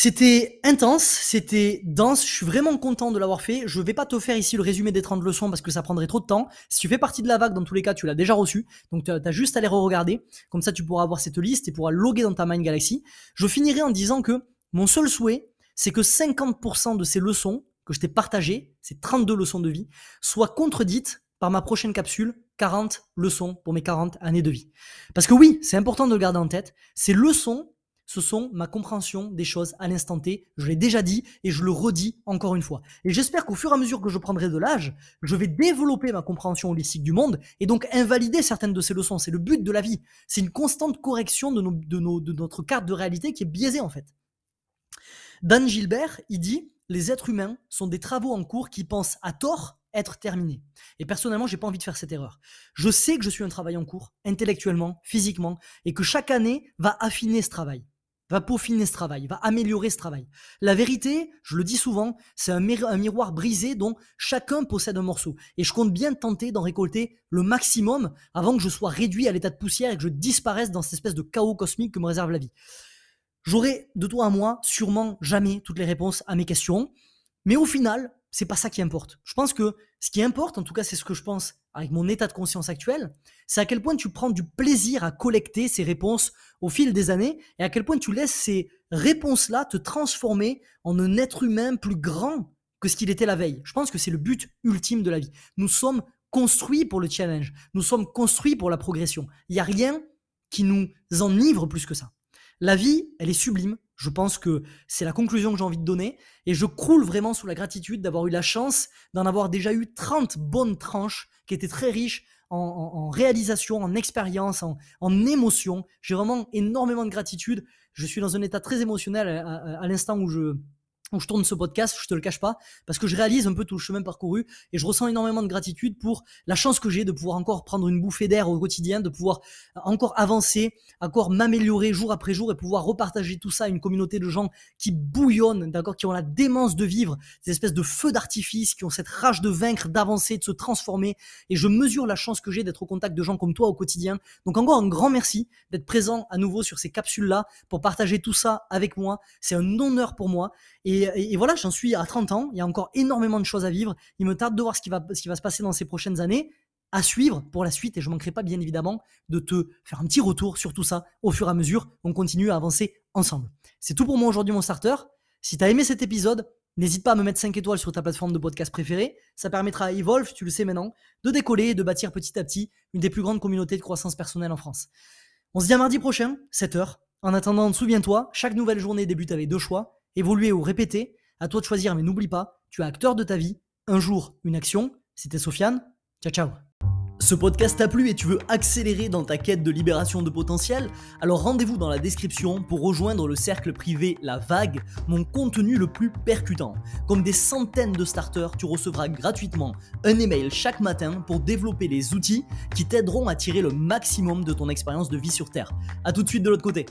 C'était intense, c'était dense, je suis vraiment content de l'avoir fait. Je vais pas te faire ici le résumé des 30 leçons parce que ça prendrait trop de temps. Si tu fais partie de la vague, dans tous les cas, tu l'as déjà reçu. Donc tu as juste à les re-regarder. Comme ça, tu pourras avoir cette liste et pourras loguer dans ta Mind Galaxy. Je finirai en disant que mon seul souhait, c'est que 50% de ces leçons que je t'ai partagées, ces 32 leçons de vie, soient contredites par ma prochaine capsule 40 leçons pour mes 40 années de vie. Parce que oui, c'est important de le garder en tête. Ces leçons ce sont ma compréhension des choses à l'instant T. Je l'ai déjà dit et je le redis encore une fois. Et j'espère qu'au fur et à mesure que je prendrai de l'âge, je vais développer ma compréhension holistique du monde et donc invalider certaines de ces leçons. C'est le but de la vie. C'est une constante correction de, notre carte de réalité qui est biaisée en fait. Dan Gilbert, il dit les êtres humains sont des travaux en cours qui pensent à tort être terminés. Et personnellement, j'ai pas envie de faire cette erreur. Je sais que je suis un travail en cours, intellectuellement, physiquement, et que chaque année va affiner ce travail va peaufiner ce travail, va améliorer ce travail. La vérité, je le dis souvent, c'est un, miroir brisé dont chacun possède un morceau. Et je compte bien tenter d'en récolter le maximum avant que je sois réduit à l'état de poussière et que je disparaisse dans cette espèce de chaos cosmique que me réserve la vie. J'aurai de toi à moi sûrement jamais toutes les réponses à mes questions, mais au final, c'est pas ça qui importe. Je pense que ce qui importe, en tout cas c'est ce que je pense avec mon état de conscience actuel, c'est à quel point tu prends du plaisir à collecter ces réponses au fil des années et à quel point tu laisses ces réponses-là te transformer en un être humain plus grand que ce qu'il était la veille. Je pense que c'est le but ultime de la vie. Nous sommes construits pour le challenge, nous sommes construits pour la progression. Il n'y a rien qui nous enivre plus que ça. La vie, elle est sublime. Je pense que c'est la conclusion que j'ai envie de donner. Et je croule vraiment sous la gratitude d'avoir eu la chance d'en avoir déjà eu 30 bonnes tranches qui étaient très riches en, réalisation, en expérience, en, émotion. J'ai vraiment énormément de gratitude. Je suis dans un état très émotionnel à l'instant où je, où je tourne ce podcast, je te le cache pas, parce que je réalise un peu tout le chemin parcouru et je ressens énormément de gratitude pour la chance que j'ai de pouvoir encore prendre une bouffée d'air au quotidien, de pouvoir encore avancer, encore m'améliorer jour après jour et pouvoir repartager tout ça à une communauté de gens qui bouillonnent, d'accord, qui ont la démence de vivre, des espèces de feux d'artifice, qui ont cette rage de vaincre, d'avancer, de se transformer et je mesure la chance que j'ai d'être au contact de gens comme toi au quotidien. Donc encore un grand merci d'être présent à nouveau sur ces capsules-là pour partager tout ça avec moi. C'est un honneur pour moi et voilà, j'en suis à 30 ans, il y a encore énormément de choses à vivre. Il me tarde de voir ce qui va, se passer dans ces prochaines années à suivre pour la suite et je manquerai pas bien évidemment de te faire un petit retour sur tout ça au fur et à mesure. On continue à avancer ensemble. C'est tout pour moi aujourd'hui mon starter. Si tu as aimé cet épisode, n'hésite pas à me mettre 5 étoiles sur ta plateforme de podcast préférée. Ça permettra à Evolve, tu le sais maintenant, de décoller et de bâtir petit à petit une des plus grandes communautés de croissance personnelle en France. On se dit à mardi prochain, 7h. En attendant, souviens-toi, chaque nouvelle journée débute avec deux choix évoluer ou répéter, à toi de choisir, mais n'oublie pas, tu es acteur de ta vie, un jour, une action. C'était Sofiane, ciao ciao ce podcast t'a plu et tu veux accélérer dans ta quête de libération de potentiel? Alors rendez-vous dans la description pour rejoindre le cercle privé La Vague, mon contenu le plus percutant. Comme des centaines de starters, tu recevras gratuitement un email chaque matin pour développer les outils qui t'aideront à tirer le maximum de ton expérience de vie sur Terre. A tout de suite de l'autre côté.